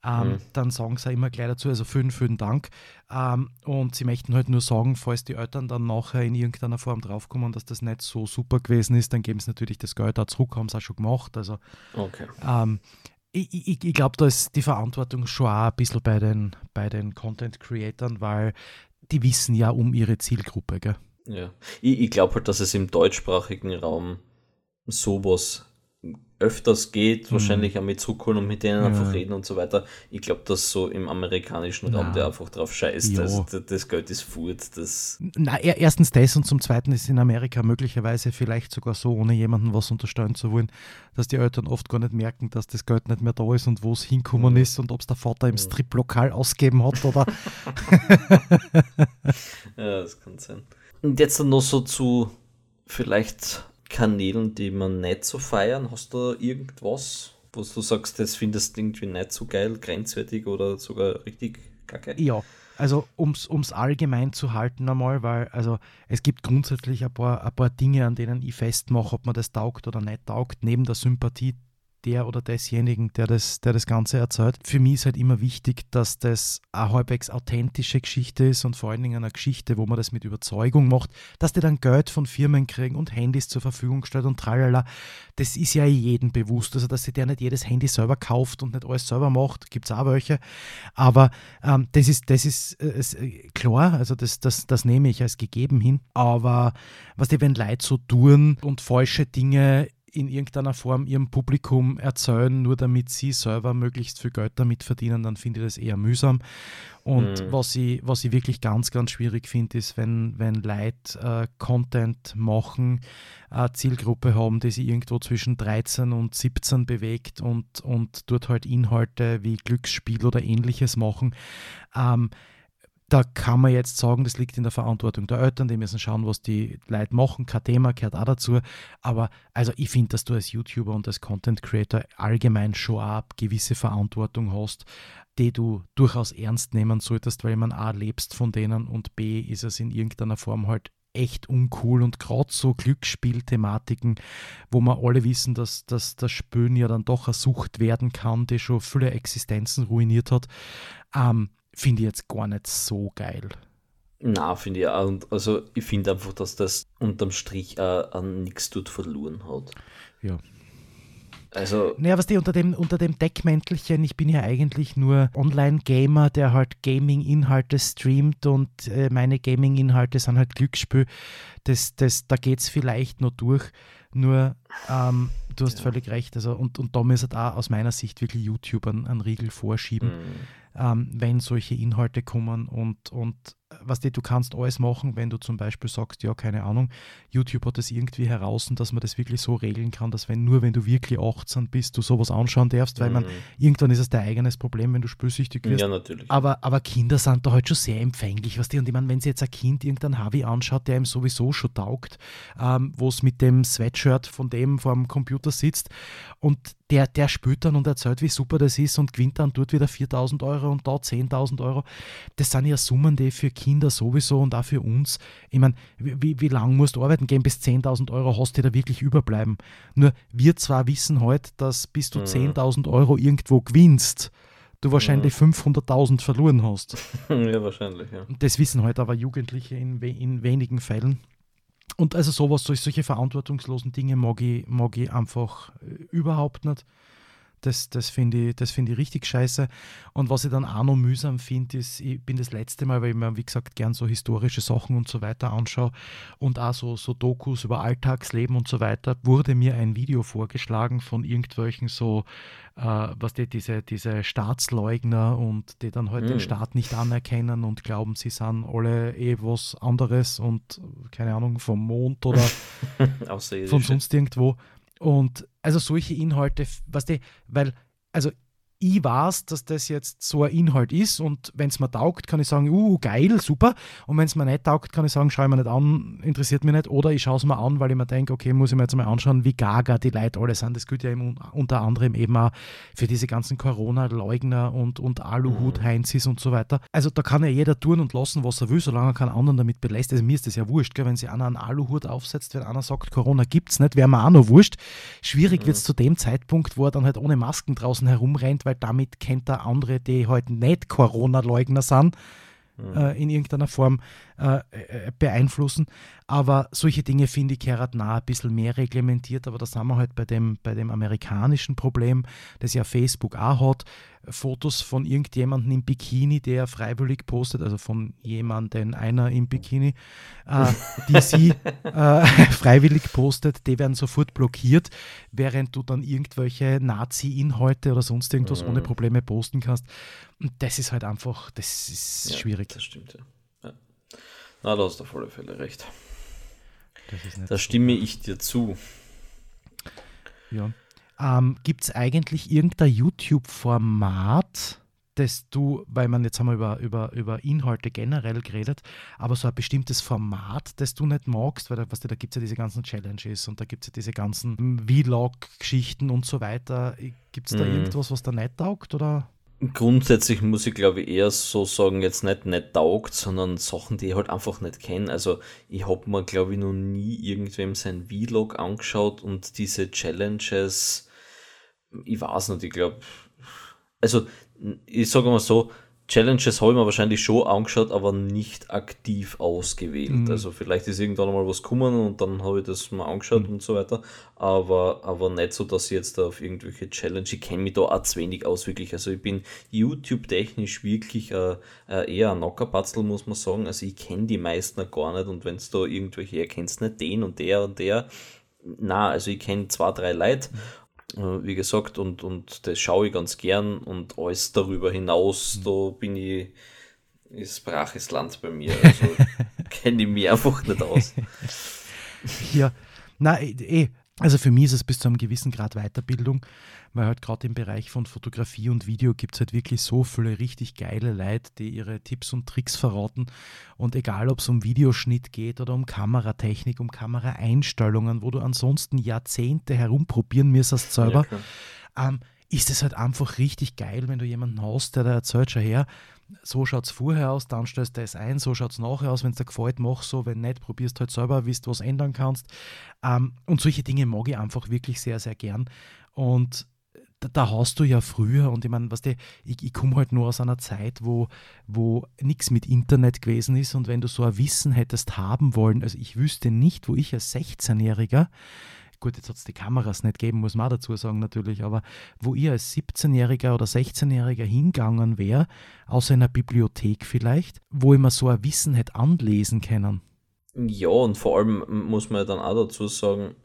ähm, mhm. dann sagen sie immer gleich dazu, also vielen, vielen Dank. Ähm, und sie möchten halt nur sagen, falls die Eltern dann nachher in irgendeiner Form draufkommen, dass das nicht so super gewesen ist, dann geben sie natürlich das Geld auch zurück, haben sie auch schon gemacht. Also okay. ähm, ich, ich, ich glaube, da ist die Verantwortung schon auch ein bisschen bei den, bei den Content-Creatern, weil die wissen ja um ihre Zielgruppe. Gell? Ja, ich, ich glaube halt, dass es im deutschsprachigen Raum sowas öfters geht, mhm. wahrscheinlich auch mit zurückholen und mit denen ja. einfach reden und so weiter. Ich glaube, dass so im amerikanischen Raum der einfach drauf scheißt. Also das Geld ist furt. Das Na, erstens das und zum Zweiten ist in Amerika möglicherweise vielleicht sogar so, ohne jemandem was unterstellen zu wollen, dass die Eltern oft gar nicht merken, dass das Geld nicht mehr da ist und wo es hinkommen mhm. ist und ob es der Vater im mhm. Strip-Lokal ausgeben hat oder. ja, das kann sein. Und jetzt dann noch so zu vielleicht Kanälen, die man nicht so feiern? Hast du irgendwas, wo du sagst, das findest du irgendwie nicht so geil, grenzwertig oder sogar richtig kacke? Ja, also um es allgemein zu halten einmal, weil also es gibt grundsätzlich ein paar, ein paar Dinge, an denen ich festmache, ob man das taugt oder nicht taugt, neben der Sympathie der oder desjenigen, der das, der das Ganze erzählt. Für mich ist halt immer wichtig, dass das eine halbwegs authentische Geschichte ist und vor allen Dingen eine Geschichte, wo man das mit Überzeugung macht, dass die dann Geld von Firmen kriegen und Handys zur Verfügung stellt und tralala. Das ist ja jedem bewusst. Also, dass sich der nicht jedes Handy selber kauft und nicht alles selber macht, gibt es auch welche. Aber ähm, das ist, das ist äh, äh, klar, also das, das, das nehme ich als gegeben hin. Aber was die, wenn Leute so tun und falsche Dinge in irgendeiner Form ihrem Publikum erzählen, nur damit sie selber möglichst viel Geld damit verdienen, dann finde ich das eher mühsam. Und mhm. was, ich, was ich wirklich ganz, ganz schwierig finde, ist, wenn, wenn Leute äh, Content machen, eine Zielgruppe haben, die sich irgendwo zwischen 13 und 17 bewegt und, und dort halt Inhalte wie Glücksspiel oder ähnliches machen. Ähm, da kann man jetzt sagen, das liegt in der Verantwortung der Eltern, die müssen schauen, was die Leute machen. Kein Thema gehört auch dazu. Aber also ich finde, dass du als YouTuber und als Content Creator allgemein schon eine gewisse Verantwortung hast, die du durchaus ernst nehmen solltest, weil man A lebst von denen und B ist es in irgendeiner Form halt echt uncool und gerade so Glücksspielthematiken, wo wir alle wissen, dass, dass das Spülen ja dann doch eine Sucht werden kann, die schon viele Existenzen ruiniert hat. Ähm, finde ich jetzt gar nicht so geil. Na, finde ich auch. Also ich finde einfach, dass das unterm Strich auch an nichts tut verloren hat. Ja. Also. Naja, was die unter dem, unter dem Deckmäntelchen, ich bin ja eigentlich nur Online-Gamer, der halt Gaming-Inhalte streamt und äh, meine Gaming-Inhalte sind halt Glücksspiel. Das, das, da geht es vielleicht nur durch. Nur, ähm, du hast ja. völlig recht. Also, und, und da müsste auch aus meiner Sicht wirklich YouTube einen, einen Riegel vorschieben. Mhm ähm, wenn solche Inhalte kommen und, und was du, du kannst alles machen, wenn du zum Beispiel sagst, ja, keine Ahnung, YouTube hat das irgendwie heraus, dass man das wirklich so regeln kann, dass wenn nur wenn du wirklich 18 bist, du sowas anschauen darfst, weil man mhm. irgendwann ist es dein eigenes Problem, wenn du spülsüchtig wirst. Ja, natürlich. Aber, aber Kinder sind da halt schon sehr empfänglich, was die und ich meine, wenn sie jetzt ein Kind irgendeinen Harvey anschaut, der ihm sowieso schon taugt, ähm, wo es mit dem Sweatshirt von dem vor dem Computer sitzt und der, der spürt dann und erzählt, wie super das ist und gewinnt dann dort wieder 4000 Euro und da 10.000 Euro. Das sind ja Summen, die für Kinder sowieso und auch für uns, ich meine, wie, wie lange musst du arbeiten gehen, bis 10.000 Euro hast, die da wirklich überbleiben? Nur wir zwar wissen heute, halt, dass bis du mhm. 10.000 Euro irgendwo gewinnst, du wahrscheinlich mhm. 500.000 verloren hast. ja, wahrscheinlich, ja. Das wissen heute halt aber Jugendliche in, in wenigen Fällen. Und also sowas, solche verantwortungslosen Dinge mag ich, mag ich einfach äh, überhaupt nicht. Das, das finde ich, find ich richtig scheiße. Und was ich dann auch noch mühsam finde, ist, ich bin das letzte Mal, weil ich mir, wie gesagt, gern so historische Sachen und so weiter anschaue und auch so, so Dokus über Alltagsleben und so weiter, wurde mir ein Video vorgeschlagen von irgendwelchen so, äh, was die, diese, diese Staatsleugner und die dann halt mm. den Staat nicht anerkennen und glauben, sie sind alle eh was anderes und keine Ahnung, vom Mond oder von sonst irgendwo. Und also solche Inhalte, was die, weil, also ich weiß, dass das jetzt so ein Inhalt ist und wenn es mir taugt, kann ich sagen, uh, geil, super. Und wenn es mir nicht taugt, kann ich sagen, schau ich mir nicht an, interessiert mich nicht. Oder ich schaue es mir an, weil ich mir denke, okay, muss ich mir jetzt mal anschauen, wie gaga die Leute alle sind. Das gilt ja eben unter anderem eben auch für diese ganzen Corona-Leugner und, und Aluhut-Heinzis und so weiter. Also da kann ja jeder tun und lassen, was er will, solange er keinen anderen damit belässt. Also mir ist das ja wurscht, gell? wenn sich einer einen Aluhut aufsetzt, wenn einer sagt, Corona gibt es nicht, wäre mir auch noch wurscht. Schwierig mhm. wird es zu dem Zeitpunkt, wo er dann halt ohne Masken draußen herumrennt, weil weil damit kennt er andere, die halt nicht Corona-Leugner sind, mhm. äh, in irgendeiner Form äh, äh, beeinflussen. Aber solche Dinge finde ich gehört nah ein bisschen mehr reglementiert. Aber da sind wir halt bei dem, bei dem amerikanischen Problem, das ja Facebook auch hat. Fotos von irgendjemandem im Bikini, der freiwillig postet, also von jemandem, einer im Bikini, äh, die sie äh, freiwillig postet, die werden sofort blockiert, während du dann irgendwelche Nazi-Inhalte oder sonst irgendwas mhm. ohne Probleme posten kannst. Und das ist halt einfach, das ist ja, schwierig. Das stimmt, ja. Na, da hast du auf alle Fälle recht. Da stimme ich dir zu. Ja. Ähm, Gibt es eigentlich irgendein YouTube-Format, das du, weil man jetzt haben wir über, über, über Inhalte generell geredet, aber so ein bestimmtes Format, das du nicht magst, weil da, was, da gibt es ja diese ganzen Challenges und da gibt es ja diese ganzen Vlog-Geschichten und so weiter. Gibt es da mhm. irgendwas, was da nicht taugt? Oder? Grundsätzlich muss ich glaube ich eher so sagen, jetzt nicht nicht taugt, sondern Sachen, die ich halt einfach nicht kenne. Also ich habe mir glaube ich noch nie irgendwem sein Vlog angeschaut und diese Challenges, ich weiß nicht, ich glaube, also ich sage mal so, Challenges habe ich mir wahrscheinlich schon angeschaut, aber nicht aktiv ausgewählt. Mhm. Also vielleicht ist irgendwann mal was gekommen und dann habe ich das mal angeschaut mhm. und so weiter. Aber, aber nicht so, dass ich jetzt auf irgendwelche Challenge, ich kenne mich da auch zu wenig aus, wirklich. Also ich bin YouTube-technisch wirklich äh, äh, eher ein Nockerpatzel, muss man sagen. Also ich kenne die meisten gar nicht und wenn es da irgendwelche erkennst, nicht den und der und der. Na, also ich kenne zwei, drei Leute. Äh, wie gesagt, und, und das schaue ich ganz gern und alles darüber hinaus, mhm. da bin ich, ist braches Land bei mir. Also kenne ich mich einfach nicht aus. ja, na, eh, eh also für mich ist es bis zu einem gewissen Grad Weiterbildung, weil halt gerade im Bereich von Fotografie und Video gibt es halt wirklich so viele richtig geile Leute, die ihre Tipps und Tricks verraten. Und egal, ob es um Videoschnitt geht oder um Kameratechnik, um Kameraeinstellungen, wo du ansonsten Jahrzehnte herumprobieren müsstest selber, ja, ähm, ist es halt einfach richtig geil, wenn du jemanden hast, der da erzählt, schon her, so schaut es vorher aus, dann stellst du es ein, so schaut es nachher aus, wenn es dir gefällt, mach so, wenn nicht, probierst halt selber, wie du was ändern kannst. Ähm, und solche Dinge mag ich einfach wirklich sehr, sehr gern. Und da, da hast du ja früher, und ich meine, weißt ich, ich komme halt nur aus einer Zeit, wo, wo nichts mit Internet gewesen ist und wenn du so ein Wissen hättest haben wollen, also ich wüsste nicht, wo ich als 16-Jähriger gut, jetzt hat es die Kameras nicht gegeben, muss man dazu sagen natürlich, aber wo ihr als 17-Jähriger oder 16-Jähriger hingegangen wäre, außer in einer Bibliothek vielleicht, wo ich mir so ein Wissen hätte anlesen können. Ja, und vor allem muss man dann auch dazu sagen,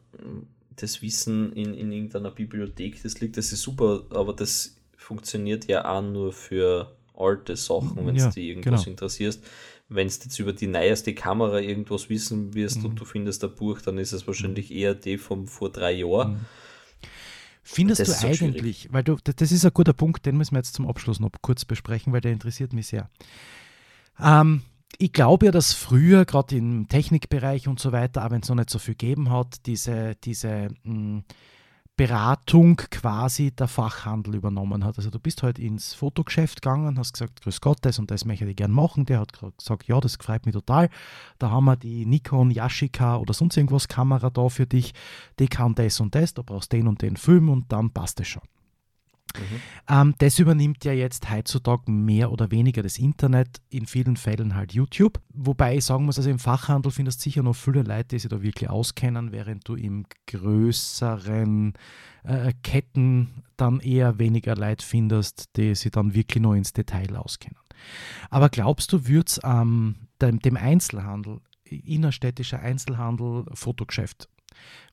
das Wissen in, in irgendeiner Bibliothek, das liegt, das ist super, aber das funktioniert ja auch nur für alte Sachen, wenn es ja, dich irgendwas genau. interessierst wenn du jetzt über die neueste Kamera irgendwas wissen wirst mhm. und du findest ein Buch, dann ist es wahrscheinlich eher die von vor drei Jahren. Mhm. Findest du eigentlich, weil du, das ist ein guter Punkt, den müssen wir jetzt zum Abschluss noch kurz besprechen, weil der interessiert mich sehr. Ähm, ich glaube ja, dass früher, gerade im Technikbereich und so weiter, auch wenn es noch nicht so viel gegeben hat, diese, diese mh, hm, Beratung quasi der Fachhandel übernommen hat. Also du bist halt ins Fotogeschäft gegangen, hast gesagt, grüß Gott, das und das möchte ich gerne machen. Der hat gesagt, ja, das freut mich total. Da haben wir die Nikon Yashica oder sonst irgendwas Kamera da für dich. Die kann das und das, da brauchst den und den Film und dann passt es schon. Mhm. Ähm, das übernimmt ja jetzt heutzutage mehr oder weniger das Internet, in vielen Fällen halt YouTube. Wobei ich sagen muss, also im Fachhandel findest du sicher noch viele Leute, die sich da wirklich auskennen, während du im größeren äh, Ketten dann eher weniger Leute findest, die sich dann wirklich noch ins Detail auskennen. Aber glaubst du, wird es ähm, dem, dem Einzelhandel, innerstädtischer Einzelhandel, Fotogeschäft,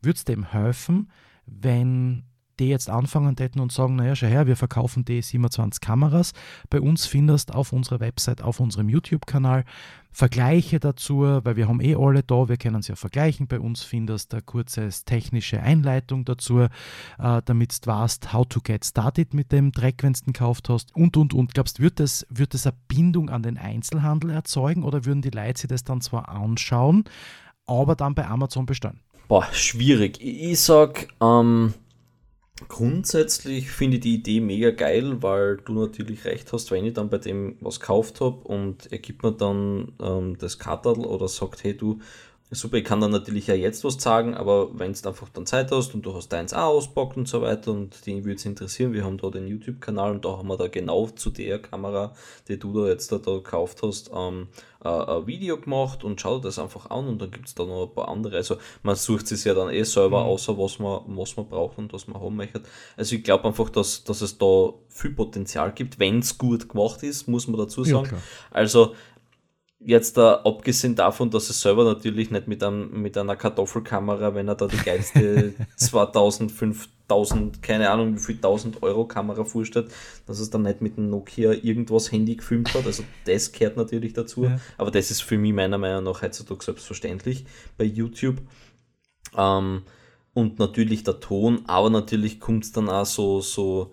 würde es dem helfen, wenn die jetzt anfangen täten und sagen, naja, schau her, wir verkaufen die 27 Kameras. Bei uns findest auf unserer Website, auf unserem YouTube-Kanal Vergleiche dazu, weil wir haben eh alle da, wir können es ja vergleichen. Bei uns findest du eine kurze technische Einleitung dazu, äh, damit du weißt, how to get started mit dem Dreck, wenn du den gekauft hast und, und, und. Glaubst du, wird das, wird das eine Bindung an den Einzelhandel erzeugen oder würden die Leute sich das dann zwar anschauen, aber dann bei Amazon bestellen? Boah, schwierig. Ich sag, ähm, grundsätzlich finde ich die Idee mega geil, weil du natürlich recht hast, wenn ich dann bei dem was gekauft habe und er gibt mir dann ähm, das Kartel oder sagt, hey du, super, ich kann dann natürlich ja jetzt was sagen, aber wenn du einfach dann Zeit hast und du hast deins auch auspackt und so weiter und den würde es interessieren, wir haben da den YouTube-Kanal und da haben wir da genau zu der Kamera, die du da jetzt da, da gekauft hast, ähm, äh, ein Video gemacht und schau das einfach an und dann gibt es da noch ein paar andere. Also man sucht sich ja dann eh selber mhm. außer was man, was man braucht und was man haben möchte. Also ich glaube einfach, dass, dass es da viel Potenzial gibt, wenn es gut gemacht ist, muss man dazu sagen. Ja, also Jetzt da, abgesehen davon, dass es selber natürlich nicht mit, einem, mit einer Kartoffelkamera, wenn er da die geilste 2000, 5000, keine Ahnung wie viel 1000 Euro Kamera vorstellt, dass es dann nicht mit einem Nokia irgendwas Handy gefilmt hat. Also das gehört natürlich dazu. Ja. Aber das ist für mich meiner Meinung nach heutzutage selbstverständlich bei YouTube. Ähm, und natürlich der Ton, aber natürlich kommt es dann auch so, so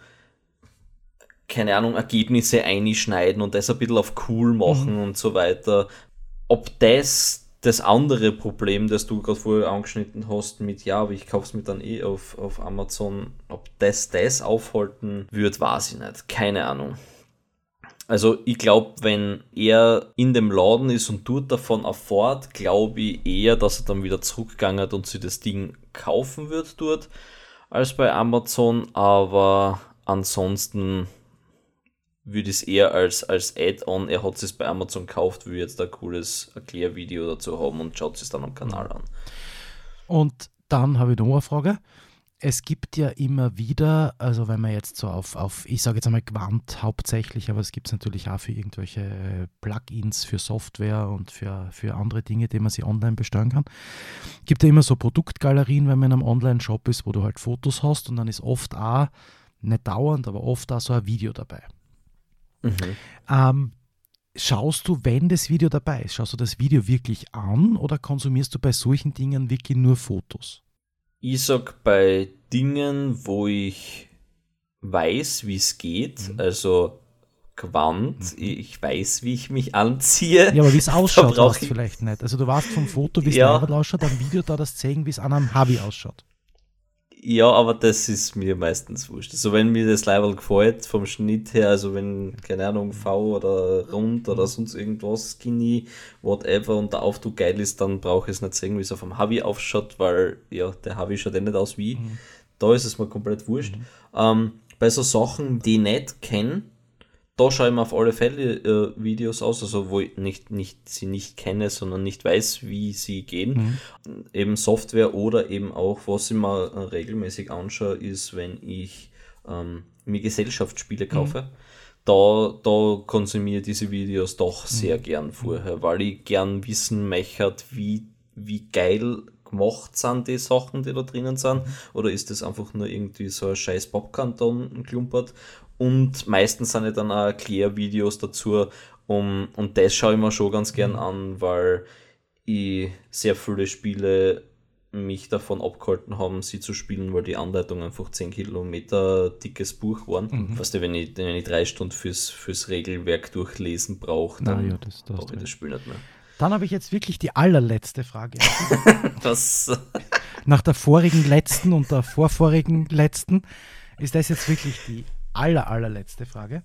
keine Ahnung, Ergebnisse einschneiden und das ein bisschen auf cool machen mhm. und so weiter. Ob das das andere Problem, das du gerade vorher angeschnitten hast, mit ja, aber ich kaufe es mir dann eh auf, auf Amazon, ob das das aufhalten wird, weiß ich nicht. Keine Ahnung. Also ich glaube, wenn er in dem Laden ist und dort davon erfahrt, glaube ich eher, dass er dann wieder zurückgegangen und sich das Ding kaufen wird dort, als bei Amazon. Aber ansonsten würde es eher als, als Add-on, er hat es bei Amazon gekauft, will jetzt ein cooles Erklärvideo dazu haben und schaut es dann am Kanal an. Und dann habe ich noch eine Frage. Es gibt ja immer wieder, also wenn man jetzt so auf, auf ich sage jetzt einmal Quant hauptsächlich, aber es gibt es natürlich auch für irgendwelche Plugins, für Software und für, für andere Dinge, die man sich online bestellen kann. Gibt ja immer so Produktgalerien, wenn man in einem Online-Shop ist, wo du halt Fotos hast und dann ist oft auch, nicht dauernd, aber oft auch so ein Video dabei. Mhm. Ähm, schaust du, wenn das Video dabei ist, schaust du das Video wirklich an oder konsumierst du bei solchen Dingen wirklich nur Fotos? Ich sag bei Dingen, wo ich weiß, wie es geht, mhm. also Quant, mhm. ich weiß, wie ich mich anziehe. Ja, aber wie es ausschaut, brauchst du vielleicht nicht. Also du weißt vom Foto, wie es ja. ausschaut, am Video da das zeigen, wie es an einem Hobby ausschaut. Ja, aber das ist mir meistens wurscht. Also wenn mir das Level gefällt, vom Schnitt her, also wenn, keine Ahnung, V oder rund oder sonst irgendwas, skinny, whatever, und der Aufdruck geil ist, dann brauche ich es nicht sehen, wie es auf dem Havi aufschaut, weil, ja, der Havi schaut eh nicht aus wie. Mhm. Da ist es mir komplett wurscht. Mhm. Ähm, bei so Sachen, die ich nicht kenne, da schaue ich mir auf alle Fälle äh, Videos aus, also wo ich nicht, nicht, sie nicht kenne, sondern nicht weiß, wie sie gehen. Mhm. Eben Software oder eben auch, was ich mir äh, regelmäßig anschaue, ist, wenn ich ähm, mir Gesellschaftsspiele kaufe. Mhm. Da, da konsumiere ich diese Videos doch sehr mhm. gern vorher, weil ich gern wissen möchte, wie, wie geil gemacht sind die Sachen, die da drinnen sind, mhm. oder ist das einfach nur irgendwie so ein scheiß Popkanton klumpert und meistens sind ja dann auch Erklärvideos dazu um, und das schaue ich mir schon ganz gern an, weil ich sehr viele Spiele mich davon abgehalten haben, sie zu spielen, weil die Anleitung einfach 10 Kilometer dickes Buch waren. Mhm. Weißt du, wenn ich, wenn ich drei Stunden fürs, fürs Regelwerk durchlesen brauche, dann ja, brauche ich das Spiel nicht mehr. Dann habe ich jetzt wirklich die allerletzte Frage. Nach der vorigen letzten und der vorvorigen letzten ist das jetzt wirklich die aller, allerletzte Frage.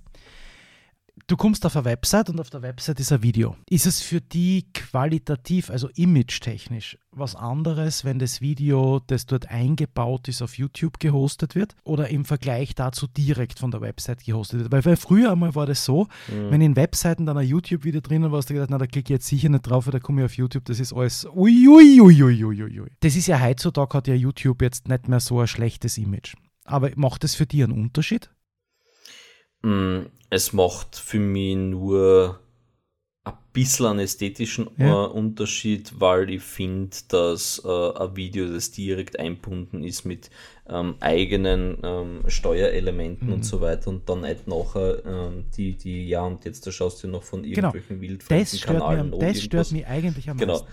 Du kommst auf eine Website und auf der Website ist ein Video. Ist es für die qualitativ, also image-technisch, was anderes, wenn das Video, das dort eingebaut ist, auf YouTube gehostet wird oder im Vergleich dazu direkt von der Website gehostet wird? Weil, weil früher einmal war das so, mhm. wenn in Webseiten dann ein YouTube-Video drinnen war, hast du gedacht, na, da klicke ich jetzt sicher nicht drauf, weil da komme ich auf YouTube, das ist alles uiuiuiuiui. Das ist ja heutzutage hat ja YouTube jetzt nicht mehr so ein schlechtes Image. Aber macht das für dich einen Unterschied? Mm, es macht für mich nur ein bisschen einen ästhetischen ja. äh, Unterschied, weil ich finde, dass äh, ein Video, das direkt einbunden ist mit ähm, eigenen ähm, Steuerelementen mhm. und so weiter und dann nicht nachher ähm, die, die, ja, und jetzt da schaust du noch von genau. irgendwelchen genau. wildfremden Kanalen Das irgendwas. stört mich eigentlich am genau. meisten.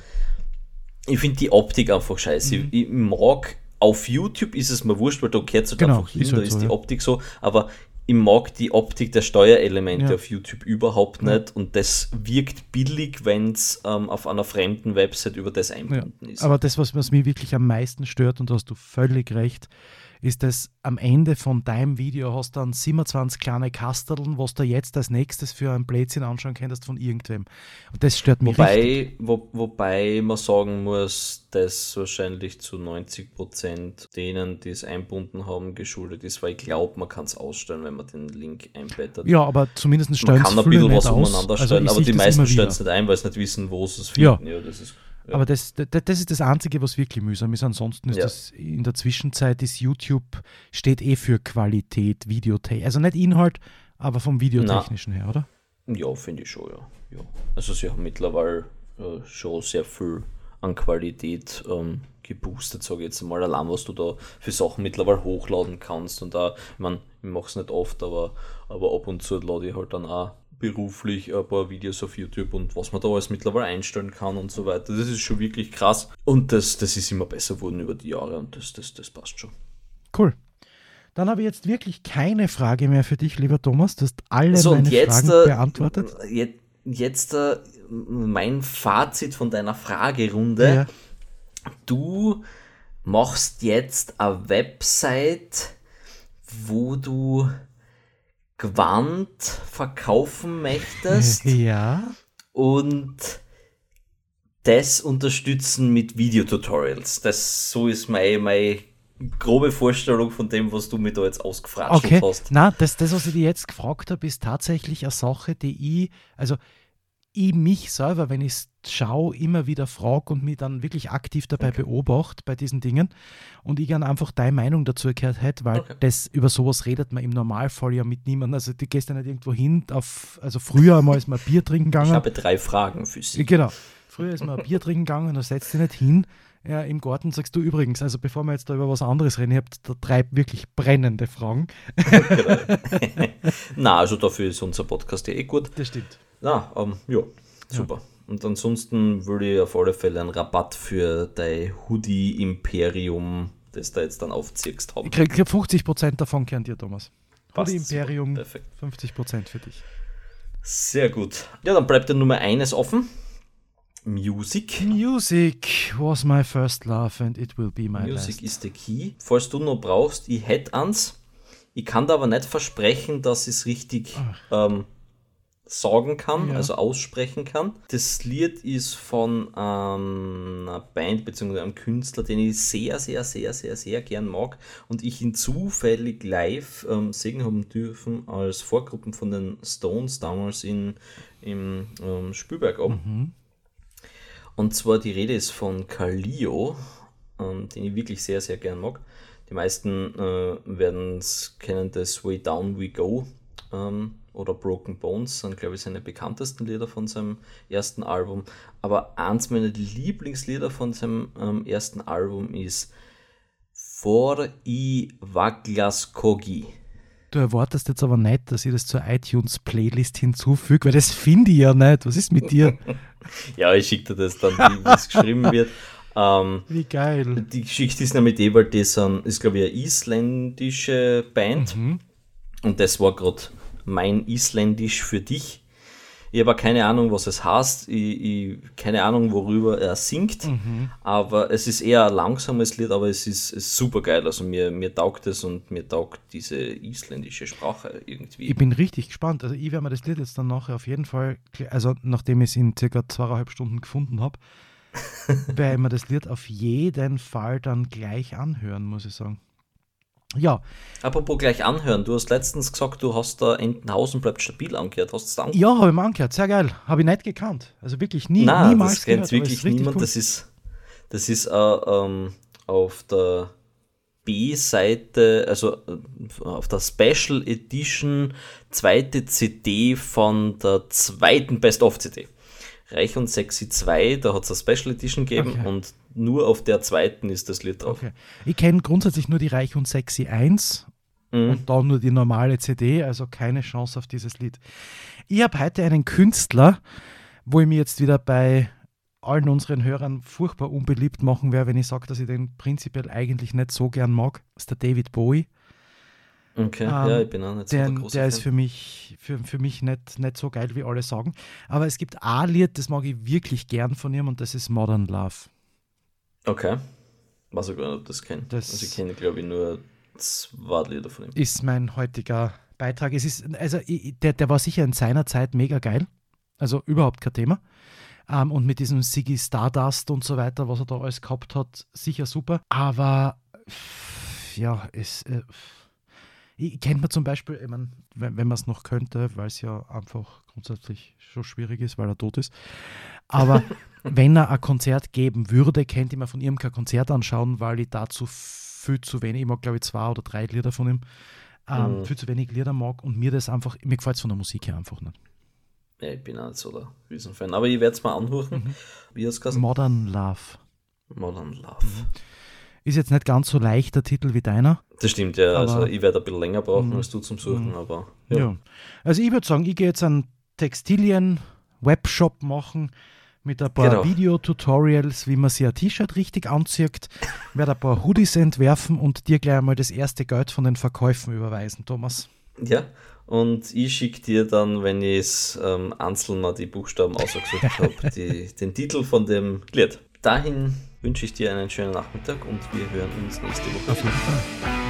Ich finde die Optik einfach scheiße. Mhm. Ich, ich, mag auf YouTube ist es mir wurscht, weil da gehört es halt genau, einfach hin, da halt ist so, die ja. Optik so, aber ich mag die Optik der Steuerelemente ja. auf YouTube überhaupt ja. nicht und das wirkt billig, wenn es ähm, auf einer fremden Website über das einbunden ja. ist. Aber das, was, was mich wirklich am meisten stört, und da hast du völlig recht, ist dass am Ende von deinem Video hast du dann 27 kleine Kasteln, was du jetzt als nächstes für ein Blödsinn anschauen könntest von irgendwem. Und das stört mich wobei, richtig. Wo, wobei man sagen muss, dass wahrscheinlich zu 90 Prozent denen, die es einbunden haben, geschuldet ist, weil ich glaube, man kann es ausstellen, wenn man den Link einbettet. Ja, aber zumindest stellen Man kann ein bisschen was umeinander stellen, also aber die meisten stellen es nicht ein, weil sie nicht wissen, wo sie es finden. Ja, ja das ist aber das, das, das, ist das Einzige, was wirklich mühsam ist. Ansonsten ist ja. das in der Zwischenzeit ist YouTube steht eh für Qualität, Videotechnik. Also nicht Inhalt, aber vom Videotechnischen Na. her, oder? Ja, finde ich schon, ja. ja. Also sie haben mittlerweile äh, schon sehr viel an Qualität ähm, geboostet, sage ich jetzt mal. Allein, was du da für Sachen mittlerweile hochladen kannst. Und da, ich meine, ich mache es nicht oft, aber, aber ab und zu lade ich halt dann auch beruflich ein paar Videos auf YouTube und was man da alles mittlerweile einstellen kann und so weiter. Das ist schon wirklich krass. Und das, das ist immer besser geworden über die Jahre und das, das, das passt schon. Cool. Dann habe ich jetzt wirklich keine Frage mehr für dich, lieber Thomas. Du hast alle so, meine jetzt, Fragen äh, beantwortet. Jetzt, jetzt äh, mein Fazit von deiner Fragerunde. Ja. Du machst jetzt eine Website, wo du Quant verkaufen möchtest. Ja. Und das unterstützen mit Videotutorials. Das so ist meine, meine grobe Vorstellung von dem, was du mir da jetzt ausgefragt okay. hast. Na, das, das, was ich dir jetzt gefragt habe, ist tatsächlich eine Sache, die ich, also ich mich selber, wenn ich es schaue, immer wieder frage und mich dann wirklich aktiv dabei okay. beobachte bei diesen Dingen und ich gerne einfach deine Meinung dazu gehört hätte, weil okay. das über sowas redet man im Normalfall ja mit niemandem. Also du gehst ja nicht irgendwo hin, auf, also früher einmal ist man Bier trinken gegangen. Ich habe drei Fragen für Sie. Genau. Früher ist man Bier trinken gegangen und da setzt dich nicht hin ja, im Garten sagst du übrigens, also bevor wir jetzt da über was anderes reden, ihr habt da drei wirklich brennende Fragen. Na, also dafür ist unser Podcast ja eh gut. Das stimmt. Na, um, ähm, ja, super. Ja. Und ansonsten würde ich auf alle Fälle einen Rabatt für dein Hoodie-Imperium, das da jetzt dann aufziehst, haben. Ich krieg, krieg 50% davon gern dir, Thomas. Hoodie-Imperium, 50% für dich. Sehr gut. Ja, dann bleibt ja nur mal eines offen. Music. Music was my first love and it will be my Music last. is the key. Falls du noch brauchst, ich hätte eins. Ich kann da aber nicht versprechen, dass ich es richtig ähm, sagen kann, ja. also aussprechen kann. Das Lied ist von ähm, einer Band bzw. einem Künstler, den ich sehr, sehr, sehr, sehr, sehr gern mag und ich ihn zufällig live ähm, sehen haben dürfen als Vorgruppen von den Stones damals in, im ähm, Spielberg oben. Mhm. Und zwar die Rede ist von Kalio, ähm, den ich wirklich sehr, sehr gern mag. Die meisten äh, werden es kennen, das Way Down We Go ähm, oder Broken Bones sind, glaube ich, seine bekanntesten Lieder von seinem ersten Album. Aber eins meiner Lieblingslieder von seinem ähm, ersten Album ist For i Vaglaskogi. Du erwartest jetzt aber nicht, dass ich das zur iTunes-Playlist hinzufüge, weil das finde ich ja nicht. Was ist mit dir? ja, ich schicke dir das dann, wie es geschrieben wird. Ähm, wie geil. Die Geschichte ist nämlich die, weil das ist, glaube ich, eine isländische Band. Mhm. Und das war gerade mein Isländisch für dich. Ich habe keine Ahnung, was es heißt. Ich, ich, keine Ahnung, worüber er singt. Mhm. Aber es ist eher ein langsames Lied, aber es ist, ist super geil. Also mir, mir taugt es und mir taugt diese isländische Sprache irgendwie. Ich bin richtig gespannt. Also ich werde mir das Lied jetzt dann nachher auf jeden Fall, also nachdem ich es in circa zweieinhalb Stunden gefunden habe, werde ich mir das Lied auf jeden Fall dann gleich anhören, muss ich sagen. Ja. Apropos gleich anhören, du hast letztens gesagt, du hast da Entenhausen bleibt stabil angehört. Hast du es angehört? Ja, habe ich mir angehört. Sehr geil. Habe ich nicht gekannt. Also wirklich nie, Nein, niemals das kennt wirklich niemand. Cool. Das ist, das ist äh, ähm, auf der B-Seite, also äh, auf der Special Edition zweite CD von der zweiten Best-of-CD. Reich und Sexy 2, da hat es eine Special Edition gegeben okay. und nur auf der zweiten ist das Lied drauf. Okay. Ich kenne grundsätzlich nur die Reich und Sexy 1 mhm. und dann nur die normale CD, also keine Chance auf dieses Lied. Ich habe heute einen Künstler, wo ich mir jetzt wieder bei allen unseren Hörern furchtbar unbeliebt machen werde, wenn ich sage, dass ich den prinzipiell eigentlich nicht so gern mag. Das ist der David Bowie. Okay, ähm, ja, ich bin auch nicht so der, der, der ist für mich, für, für mich nicht, nicht so geil, wie alle sagen. Aber es gibt ein Lied, das mag ich wirklich gern von ihm und das ist Modern Love. Okay. Weiß ich gar nicht, ob das kenne. Das also ich kenne, glaube ich, nur zwei Lieder von ihm. Ist mein heutiger Beitrag. Es ist, also der, der war sicher in seiner Zeit mega geil. Also überhaupt kein Thema. Um, ähm, und mit diesem Siggy Stardust und so weiter, was er da alles gehabt hat, sicher super. Aber ja, es. Äh, ich kennt man zum Beispiel, ich mein, wenn, wenn man es noch könnte, weil es ja einfach grundsätzlich schon schwierig ist, weil er tot ist. Aber wenn er ein Konzert geben würde, könnte ich mir von ihm kein Konzert anschauen, weil ich dazu viel zu wenig, ich mag glaube ich zwei oder drei Lieder von ihm, ähm, mhm. viel zu wenig Lieder mag und mir das einfach, mir gefällt es von der Musik her einfach nicht. Ja, ich bin auch nicht so der Riesenfan, aber ich werde es mal anhören. Mhm. Wie es Modern Love. Modern Love. Mhm. Ist jetzt nicht ganz so leicht der Titel wie deiner. Das stimmt, ja. Also ich werde ein bisschen länger brauchen mhm. als du zum Suchen, mhm. aber ja. ja. Also ich würde sagen, ich gehe jetzt einen Textilien-Webshop machen mit ein paar genau. Video-Tutorials, wie man sich ein T-Shirt richtig anzieht, werde ein paar Hoodies entwerfen und dir gleich einmal das erste Geld von den Verkäufen überweisen, Thomas. Ja, und ich schicke dir dann, wenn ich es ähm, einzeln mal die Buchstaben ausgesucht habe, den Titel von dem Lied. Dahin wünsche ich dir einen schönen Nachmittag und wir hören uns nächste Woche. Auf jeden Fall.